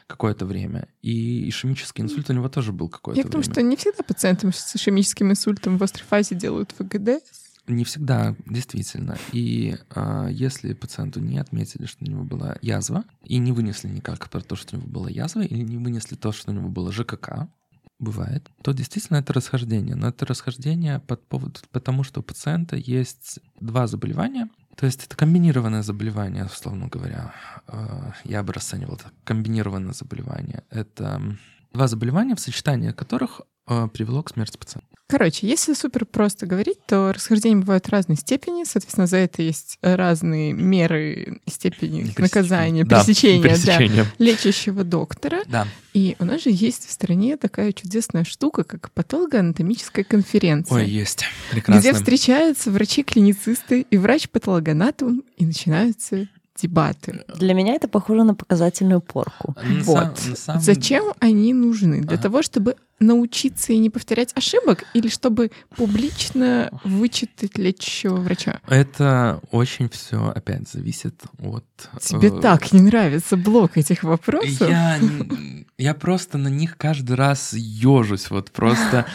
какое-то время. И ишемический инсульт у него тоже был какое-то Я к тому, время. что не всегда пациентам с ишемическим инсультом в острой фазе делают ВГД. Не всегда, действительно. И а, если пациенту не отметили, что у него была язва, и не вынесли никак про то, что у него была язва, или не вынесли то, что у него было ЖКК, бывает, то действительно это расхождение. Но это расхождение под поводу, потому что у пациента есть два заболевания. То есть это комбинированное заболевание, условно говоря. Э, Я бы расценивал это комбинированное заболевание. Это два заболевания, в сочетании которых э, привело к смерти пациента. Короче, если супер просто говорить, то расхождения бывают разной степени, соответственно, за это есть разные меры степени Пресечения. наказания, Да, пресечения, да, пресечения. лечащего доктора. Да. И у нас же есть в стране такая чудесная штука, как патологоанатомическая конференция. Ой, есть. Прекрасно. где встречаются врачи-клиницисты и врач-патологоанатом, и начинаются дебаты. Для меня это похоже на показательную порку. На вот. сам- самом- Зачем они нужны? Для Ага. того, чтобы научиться и не повторять ошибок, или чтобы публично вычитать лечащего врача? Это очень все опять зависит от... Тебе э, так не нравится блок этих вопросов? Я, я просто на них каждый раз ежусь. Вот просто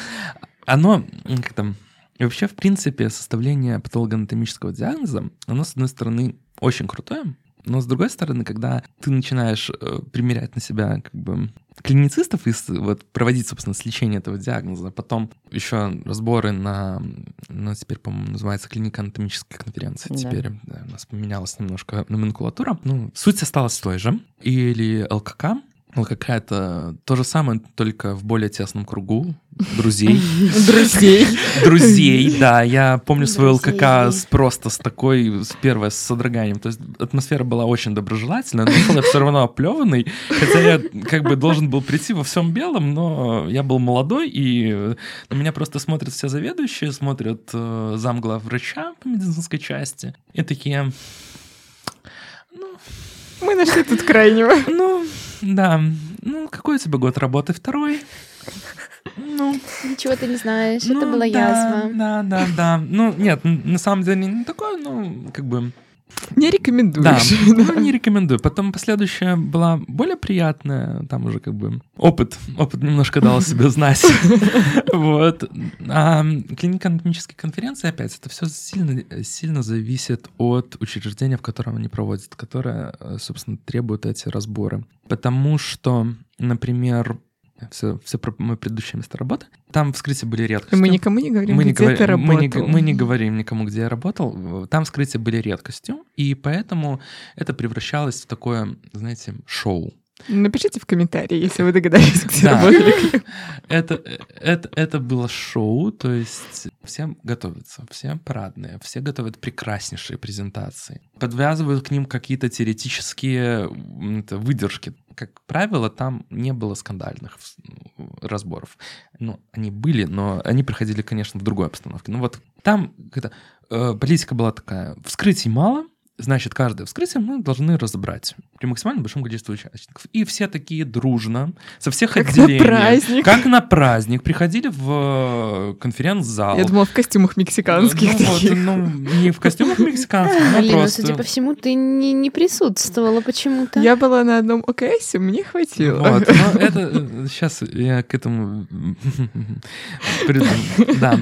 оно как там. И вообще, в принципе, составление патологоанатомического диагноза, оно, с одной стороны, очень крутое, но с другой стороны, когда ты начинаешь э, примерять на себя как бы клиницистов и с- вот, проводить, собственно, лечение этого диагноза, потом еще разборы на, ну, теперь, по-моему, называется клиника анатомической конференции. Да. Теперь да, у нас поменялась немножко номенклатура. Ну, суть осталась той же. Или ЛКК. ЛКК — это то же самое, только в более тесном кругу друзей. Друзей. Друзей, да. Я помню Друзей. ЛКК просто с такой, с первой, с содроганием. То есть атмосфера была очень доброжелательная, но я все равно оплеванный. Хотя я как бы должен был прийти во всем белом, но я был молодой, и на меня просто смотрят все заведующие, смотрят э, замглав врача по медицинской части. И такие, Мы нашли тут крайнего. ну, да, ну, какой у тебя год работы? Второй? Ну, Ничего ты не знаешь, это ну, была да, язва. Да, да, да. Ну, нет, на самом деле не такое, ну, как бы... Не Да, рекомендуешь. ну, не рекомендую. Потом последующая была более приятная, там уже как бы опыт, опыт немножко дал себе знать. Вот. А клиника анатомической конференции, опять, это все сильно, сильно зависит от учреждения, в котором они проводят, которое, э, собственно, требует эти разборы. Потому что, например, все, все про мое предыдущее место работы, там вскрытия были редкостью. Мы никому не говорим, Мы не, где ты говори- мы, не, работал. мы не говорим никому, где я работал. Там вскрытия были редкостью, и поэтому это превращалось в такое, знаете, шоу. Напишите в комментарии, если вы догадались, где Да. работали. Это, это, это было шоу, то есть все готовятся, все парадные, все готовят прекраснейшие презентации, подвязывают к ним какие-то теоретические это, выдержки. Как правило, там не было скандальных ну, разборов. Ну, они были, но они приходили, конечно, в другой обстановке. Ну вот там э, политика была такая, вскрытий мало, Значит, каждое вскрытие мы должны разобрать при максимально большом количестве участников. И все такие дружно, со всех Как на отделений. праздник. Как на праздник. Приходили в э, конференц-зал. Я думала, в костюмах мексиканских Ну, вот, таких. ну, не в костюмах мексиканских, но Алина, просто... судя по всему, ты не, не присутствовала почему-то. Я была на одном ОКСе, мне хватило. Вот, но это сейчас я к этому приду. Да.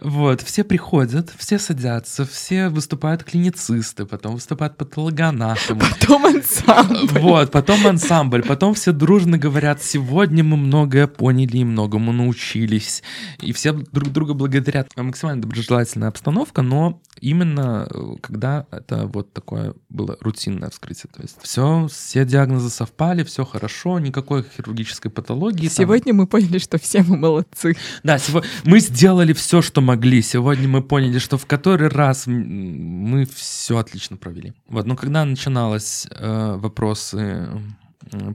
Вот, все приходят, все садятся, все выступают клиницисты, потом выступают патологоанатомы. Потом ансамбль. Вот, потом ансамбль, потом все дружно говорят, сегодня мы многое поняли и многому научились. И все друг друга благодарят. Максимально доброжелательная обстановка, но именно э, когда это вот такое было рутинное вскрытие. То есть все, все диагнозы совпали, все хорошо, никакой хирургической патологии. там. Сегодня мы поняли, что все мы молодцы. Да, сего- мы сделали все, что могли. Сегодня мы поняли, что в который раз мы все отлично провели. Вот, но когда начиналось э, вопросы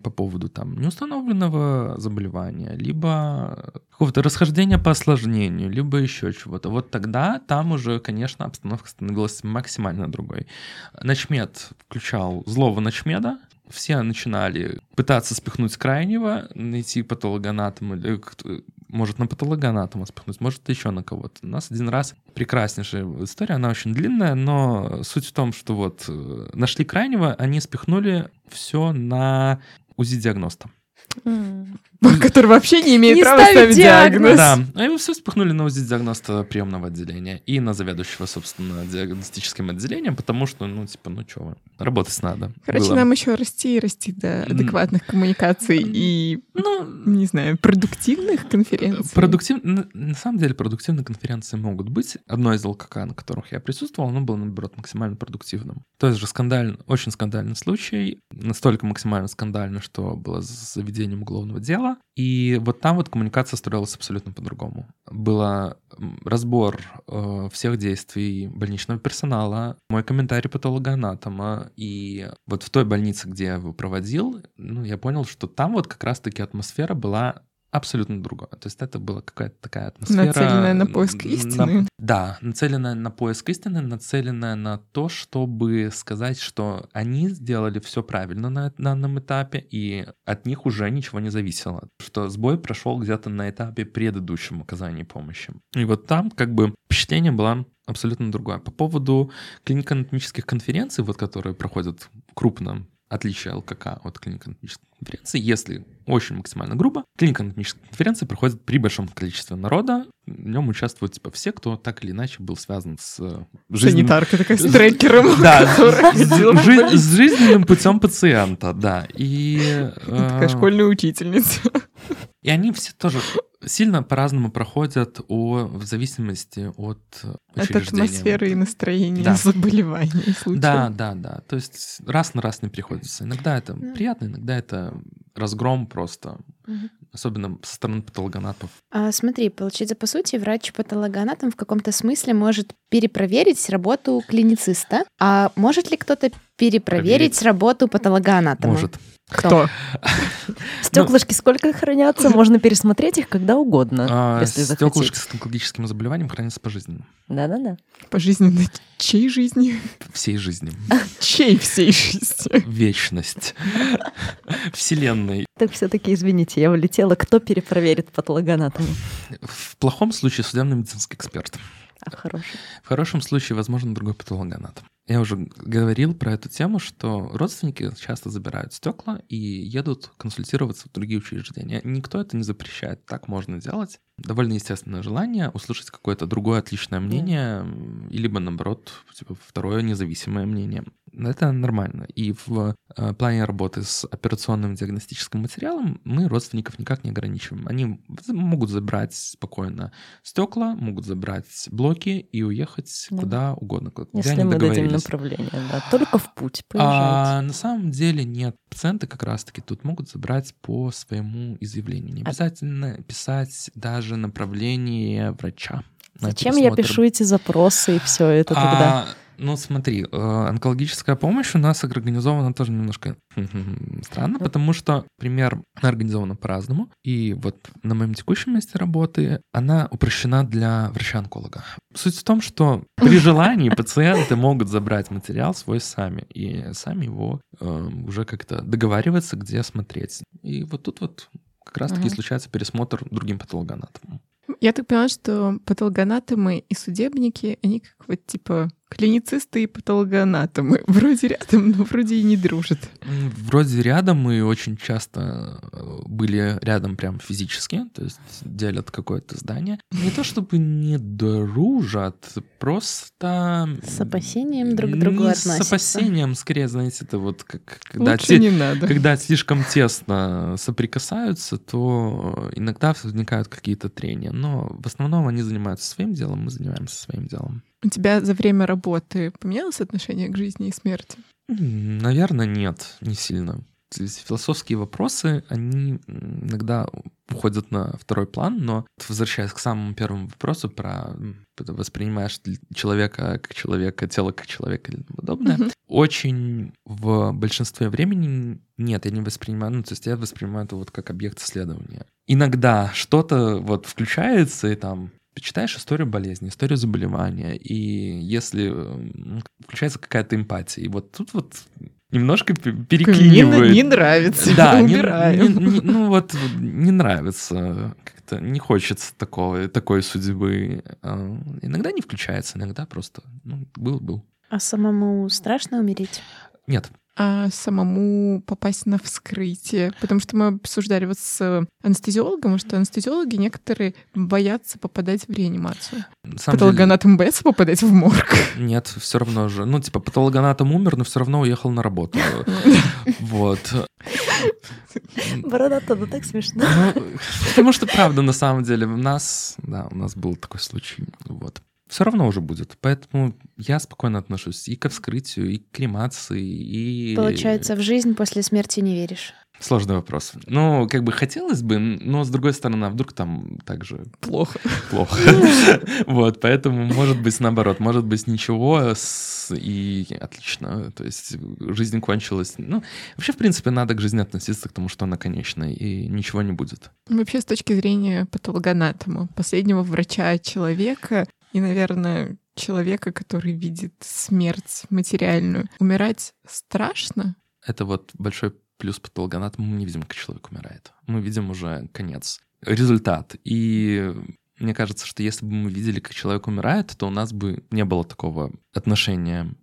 по поводу там неустановленного заболевания, либо какого-то расхождения по осложнению, либо еще чего-то, вот тогда там уже, конечно, обстановка становилась максимально другой. Начмед включал злого начмеда, все начинали пытаться спихнуть крайнего, найти патологоанатома, или кто- может на патологоанатома спихнуть, может еще на кого-то. У нас один раз прекраснейшая история, она очень длинная, но суть в том, что вот э, нашли крайнего, они спихнули все на УЗИ-диагноста. Который вообще не имеет Не права ставит ставить диагноз. диагноз. Да, и мы все спихнули на УЗИ-диагноста приемного отделения и на заведующего, собственно, диагностическим отделением, потому что, ну, типа, ну что вы, работать надо. Короче, Было. нам еще расти и расти до адекватных коммуникаций и, Ну, не знаю, продуктивных конференций. Продуктив... На на самом деле продуктивные конференции могут быть. Одно из ЛКК, на которых я присутствовал, оно было, наоборот, максимально продуктивным. То есть же скандальный, очень скандальный случай, настолько максимально скандальный, что было с заведением уголовного дела. Кириллова, и вот там вот коммуникация строилась абсолютно по-другому. Был разбор э, всех действий больничного персонала, мой комментарий патологоанатома, и вот в той больнице, где я его проводил, ну, я понял, что там вот как раз-таки атмосфера была абсолютно другое. То есть это была какая-то такая атмосфера... Нацеленная на поиск истины. На, да, нацеленная на поиск истины, нацеленная на то, чтобы сказать, что они сделали все правильно на данном этапе, и от них уже ничего не зависело. Что сбой прошел где-то на этапе предыдущем оказания помощи. И вот там как бы впечатление было абсолютно другое. По поводу клинико-анатомических конференций, вот, которые проходят крупно отличие ЛКК от клинико-анатомической конференции, если очень максимально грубо, клинико-анатомическая конференция проходит при большом количестве народа, в нем участвуют типа все, кто так или иначе был связан с э, жизненным... Санитарка такая с трекером. Да, с жизненным путем пациента, да. И... Такая школьная учительница. И они все тоже сильно по-разному проходят о, в зависимости от учреждения. От атмосферы и настроения да. заболеваний. Да, да, да. То есть раз на раз не приходится. Иногда это mm. приятно, иногда это разгром просто. Mm-hmm. Особенно со стороны патологоанатов. А, смотри, получается, по сути, врач-патологоанатом в каком-то смысле может перепроверить работу клинициста. А может ли кто-то перепроверить Проверить. работу патологоанатома? Может. Кто? Стеклышки сколько хранятся? Можно пересмотреть их когда угодно, а, если захотеть. Стеклышки с онкологическим заболеванием хранятся пожизненно. Да-да-да. Пожизненно чьей жизни? Всей жизни. Чьей всей жизни? Вечность. Вселенной. Так все-таки, извините, я улетела. Кто перепроверит патологоанатому? В плохом случае судебный медицинский эксперт. А в хорошем? В хорошем случае, возможно, другой патологоанатом. Я уже говорил про эту тему, что родственники часто забирают стекла и едут консультироваться в другие учреждения. Никто это не запрещает, так можно делать. Довольно естественное желание услышать какое-то другое отличное мнение, и либо наоборот, типа, второе независимое мнение. Это нормально. И в э, плане работы с операционным диагностическим материалом мы родственников никак не ограничиваем. Они могут забрать спокойно стекла, могут забрать блоки и уехать да. куда угодно. Куда Если мы дадим направление, да. Только в путь поезжайте. А на самом деле нет. Пациенты как раз-таки тут могут забрать по своему изъявлению. Не а обязательно а... писать даже направление врача. Зачем я пишу эти запросы и все это а... тогда? Ну, смотри, э, онкологическая помощь у нас организована тоже немножко странно, потому что, пример, организована по-разному. И вот на моем текущем месте работы она упрощена для врача-онколога. Суть в том, что при желании пациенты могут забрать материал свой сами и сами его э, уже как-то договариваться, где смотреть. И вот тут вот как раз-таки случается пересмотр другим патологоанатомом. Я так поняла, что патологоанатомы и судебники, они как вот типа клиницисты и патологоанатомы. Вроде рядом, но вроде и не дружат. Вроде рядом, мы очень часто э, были рядом прям физически, то есть делят какое-то здание. Не то чтобы не дружат, просто... С опасением друг к другу не относятся. С опасением, скорее, знаете, это вот как... Когда, Лучше те, не надо. когда слишком тесно соприкасаются, то иногда возникают какие-то трения. Но в основном они занимаются своим делом, мы занимаемся своим делом. У тебя за время работы поменялось отношение к жизни и смерти? Наверное, нет, не сильно. Философские вопросы, они иногда уходят на второй план, но возвращаясь к самому первому вопросу про воспринимаешь человека как человека, тело как человека или подобное, mm-hmm. очень в большинстве времени нет, я не воспринимаю, ну, то есть я воспринимаю это вот как объект исследования. Иногда что-то вот включается, и там читаешь историю болезни, историю заболевания, и если включается какая-то эмпатия, и вот тут вот немножко переклинивает. Не, не нравится, да, не, не, не, ну вот не нравится, как-то не хочется такого, такой судьбы. А, иногда не включается, иногда просто ну, был-был. А самому страшно умереть? Нет а самому попасть на вскрытие. Потому что мы обсуждали вот с анестезиологом, что анестезиологи некоторые боятся попадать в реанимацию. Патологоанатом деле... боятся попадать в морг. Нет, все равно же. Ну, типа, патологоанатом умер, но все равно уехал на работу. Вот. Борода-то, ну так смешно. Ну, потому что, правда, на самом деле, у нас, да, у нас был такой случай. Вот все равно уже будет. Поэтому я спокойно отношусь и ко вскрытию, и к кремации, и... Получается, в жизнь после смерти не веришь? Сложный вопрос. Ну, как бы хотелось бы, но с другой стороны, а вдруг там также Плохо. плохо. Вот, поэтому может быть наоборот, может быть ничего с- и отлично. То есть жизнь кончилась. Ну, вообще, в принципе, надо к жизни относиться к тому, что она конечная, и ничего не будет. Вообще, с точки зрения патологоанатома, последнего врача человека и, наверное, человека, который видит смерть материальную, умирать страшно? Это вот большой плюс патологоанатома. Мы не видим, как человек умирает. Мы видим уже конец, результат. И мне кажется, что если бы мы видели, как человек умирает, то у нас бы не было такого отношения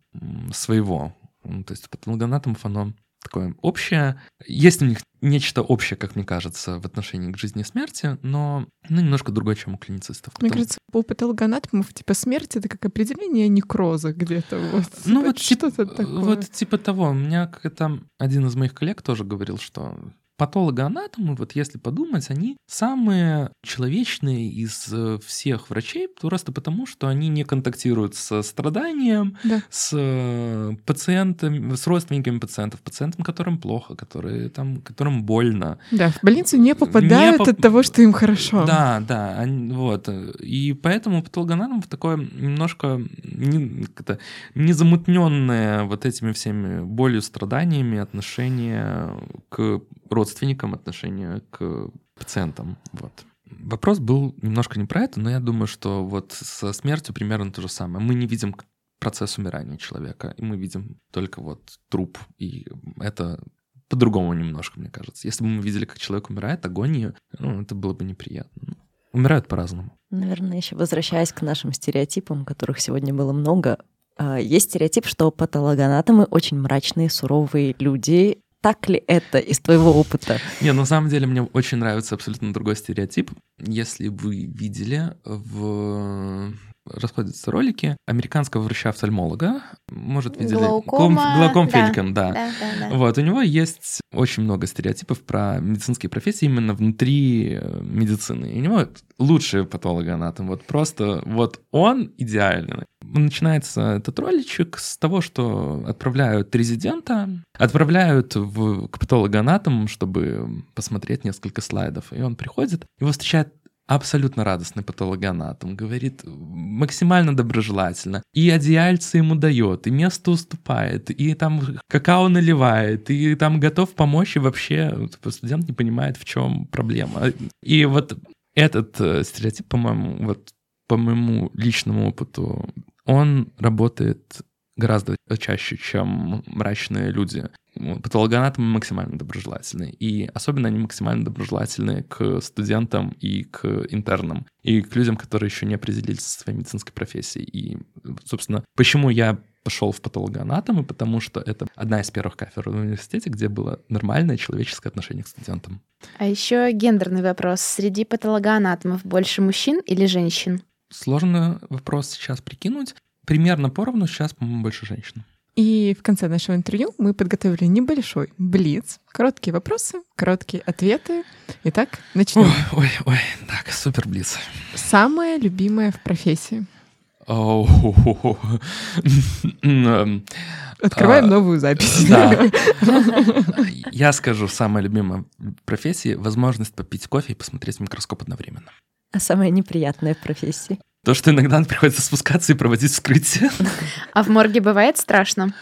своего. Ну, То есть у патологоанатомов оно такое общее. Есть у них нечто общее, как мне кажется, в отношении к жизни и смерти, но ну, немножко другое, чем у клиницистов. Мне Потому- кажется, у патологоанатомов типа смерть — это как определение некроза где-то. Вот. Ну вот типа, что-то такое. вот типа того. У меня как-то один из моих коллег тоже говорил, что патологоанатомы, вот если подумать, они самые человечные из э, всех врачей, просто потому, что они не контактируют со страданием, Да. с э, пациентами, с родственниками пациентов, пациентам, которым плохо, которые, там, которым больно. Да, в больницу не попадают поп- от того, что им хорошо. Да, да, они- вот. И поэтому патологоанатомов такое немножко не, как-то незамутненное вот этими всеми болью, страданиями отношение к родственникам, отношение к пациентам. Вот. Вопрос был немножко не про это, но я думаю, что вот со смертью примерно то же самое. Мы не видим процесс умирания человека, и мы видим только вот труп, и это по-другому немножко, мне кажется. Если бы мы видели, как человек умирает, агонию, ну, это было бы неприятно. Ну, Умирают по-разному. Наверное, еще возвращаясь к нашим стереотипам, которых сегодня было много, а, есть стереотип, что патологоанатомы очень мрачные, суровые люди. Так ли это из твоего опыта? Не, на самом деле мне очень нравится абсолютно другой стереотип. Если вы видели в расходятся ролики американского врача-офтальмолога, может, видели? Глаукома, Глауком да. Да. Да, да, да. Вот, у него есть очень много стереотипов про медицинские профессии именно внутри э, медицины. И у него лучший патологоанатом. Вот просто вот он идеальный. Начинается этот роличек с того, что отправляют резидента, отправляют в, к патологоанатому, чтобы посмотреть несколько слайдов. И он приходит, его встречает абсолютно радостный патологоанатом, говорит максимально доброжелательно. И одеяльце ему дает, и место уступает, и там какао наливает, и там готов помочь, и вообще типа, студент не понимает, в чем проблема. И вот этот э, стереотип, по-моему, вот по моему личному опыту, он работает гораздо чаще, чем мрачные люди. Патологоанатомы максимально доброжелательны. И особенно они максимально доброжелательны к студентам и к интернам, и к людям, которые еще не определились со своей медицинской профессией. И, собственно, почему я пошел в патологоанатомы, потому что это одна из первых кафедр в университете, где было нормальное человеческое отношение к студентам. А еще гендерный вопрос. Среди патологоанатомов больше мужчин или женщин? Сложно вопрос сейчас прикинуть. Примерно поровну сейчас, по-моему, больше женщин. И в конце нашего интервью мы подготовили небольшой блиц. Короткие вопросы, короткие ответы. Итак, начнем. Ой, ой, ой, так, супер блиц. Самое любимое в профессии. Открываем А, новую запись. Да. Я скажу, самая любимая профессия — возможность попить кофе и посмотреть микроскоп одновременно. А самая неприятная профессия? То, что иногда приходится спускаться и проводить вскрытие. А в морге бывает страшно?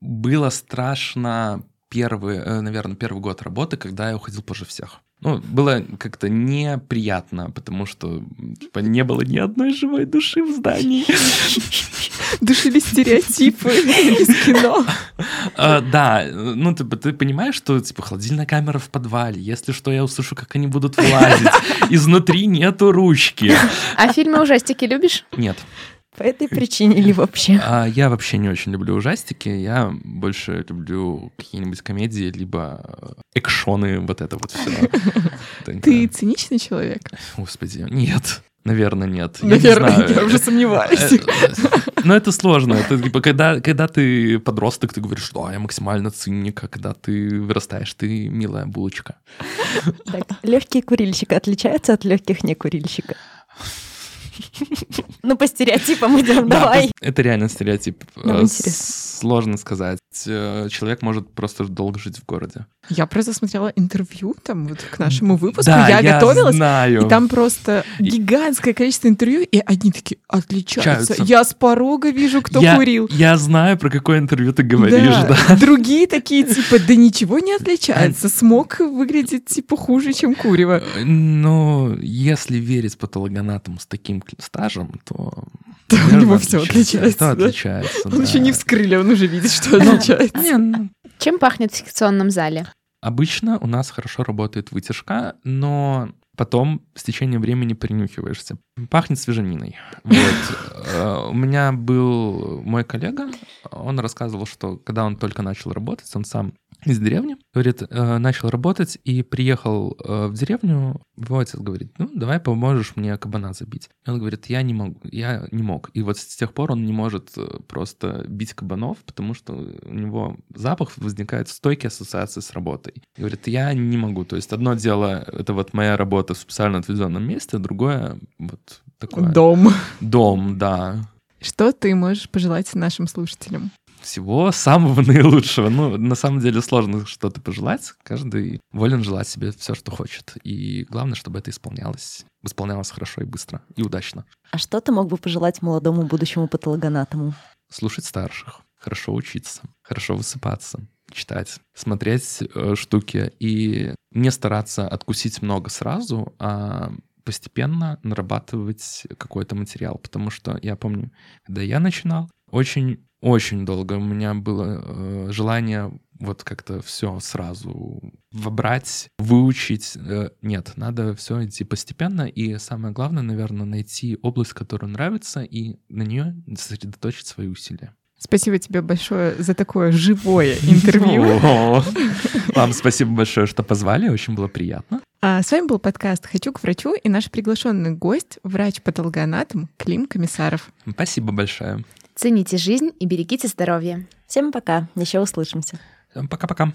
Было страшно первый, э, наверное, первый год работы, когда я уходил позже всех. Ну, было как-то неприятно, потому что типа, не было ни одной живой души в здании. Душили стереотипы из кино. А, Да, ну типа ты понимаешь, что типа холодильная камера в подвале, если что, я услышу, как они будут вылазить. Изнутри нету ручки. А фильмы ужастики любишь? Нет, По этой причине или вообще? А, я вообще не очень люблю ужастики, я больше люблю какие-нибудь комедии, либо э, экшоны, вот это вот все. Ты циничный человек? Господи, нет. Наверное, нет. Я не Наверное, знаю. я уже сомневаюсь. Э, э, Но это сложно. Это типа, когда, когда ты подросток, ты говоришь, что «А, я максимально циник, а когда ты вырастаешь, ты милая булочка. Так, легкий курильщик отличается от легких некурильщика? Ну, по стереотипам идем, Да, давай. то- Это реально стереотип. Э. Сложно сказать. Э, Человек может просто долго жить в городе. Я просто смотрела интервью там вот к нашему выпуску, я, готовилась, знаю. и там просто гигантское количество интервью, и одни такие отличаются. Я с порога вижу, кто курил. Я знаю, про какое интервью ты говоришь, да. Другие такие, типа, да ничего не отличается. Смог выглядит, типа, хуже, чем курево. Э, Но если верить патологоанатому с таким стажем, то... Да, у него все отличается, да? отличается, Он да. еще не вскрыли, он уже видит, что отличается. Не, ну, Чем пахнет в секционном зале? Обычно у нас хорошо работает вытяжка, но потом с течением времени принюхиваешься. Пахнет свежаниной. Вот. Э, У меня был мой коллега, он рассказывал, что когда он только начал работать, он сам из деревни, говорит, э, начал работать и приехал э, в деревню, его отец говорит, ну, давай поможешь мне кабана забить. И он говорит, я не могу, я не мог. И вот с тех пор он не может э, просто бить кабанов, потому что у него запах возникает стойкие ассоциации с работой. И говорит, я не могу. То есть одно дело, это вот моя работа в специально отведенном месте, другое вот такое... Дом. Дом, да. Что ты можешь пожелать нашим слушателям? Всего самого наилучшего. Ну, на самом деле сложно что-то пожелать. Каждый волен желать себе все, что хочет. И главное, чтобы это исполнялось. Исполнялось хорошо и быстро, и удачно. А что ты мог бы пожелать молодому будущему патологоанатому? Слушать старших, хорошо учиться, хорошо высыпаться, читать, смотреть э, штуки и не стараться откусить много сразу, а постепенно нарабатывать какой-то материал. Потому что я помню, когда я начинал, очень очень долго у меня было э, желание вот как-то все сразу вобрать, выучить. Э, нет, надо все идти постепенно. И самое главное, наверное, найти область, которая нравится, и на нее сосредоточить свои усилия. Спасибо тебе большое за такое живое интервью. Вам спасибо большое, что позвали, очень было приятно. А с вами был подкаст «Хочу к врачу» и наш приглашенный гость, врач-патологоанатом Клим Комиссаров. Спасибо большое. Цените жизнь и берегите здоровье. Всем пока, еще услышимся. Пока-пока.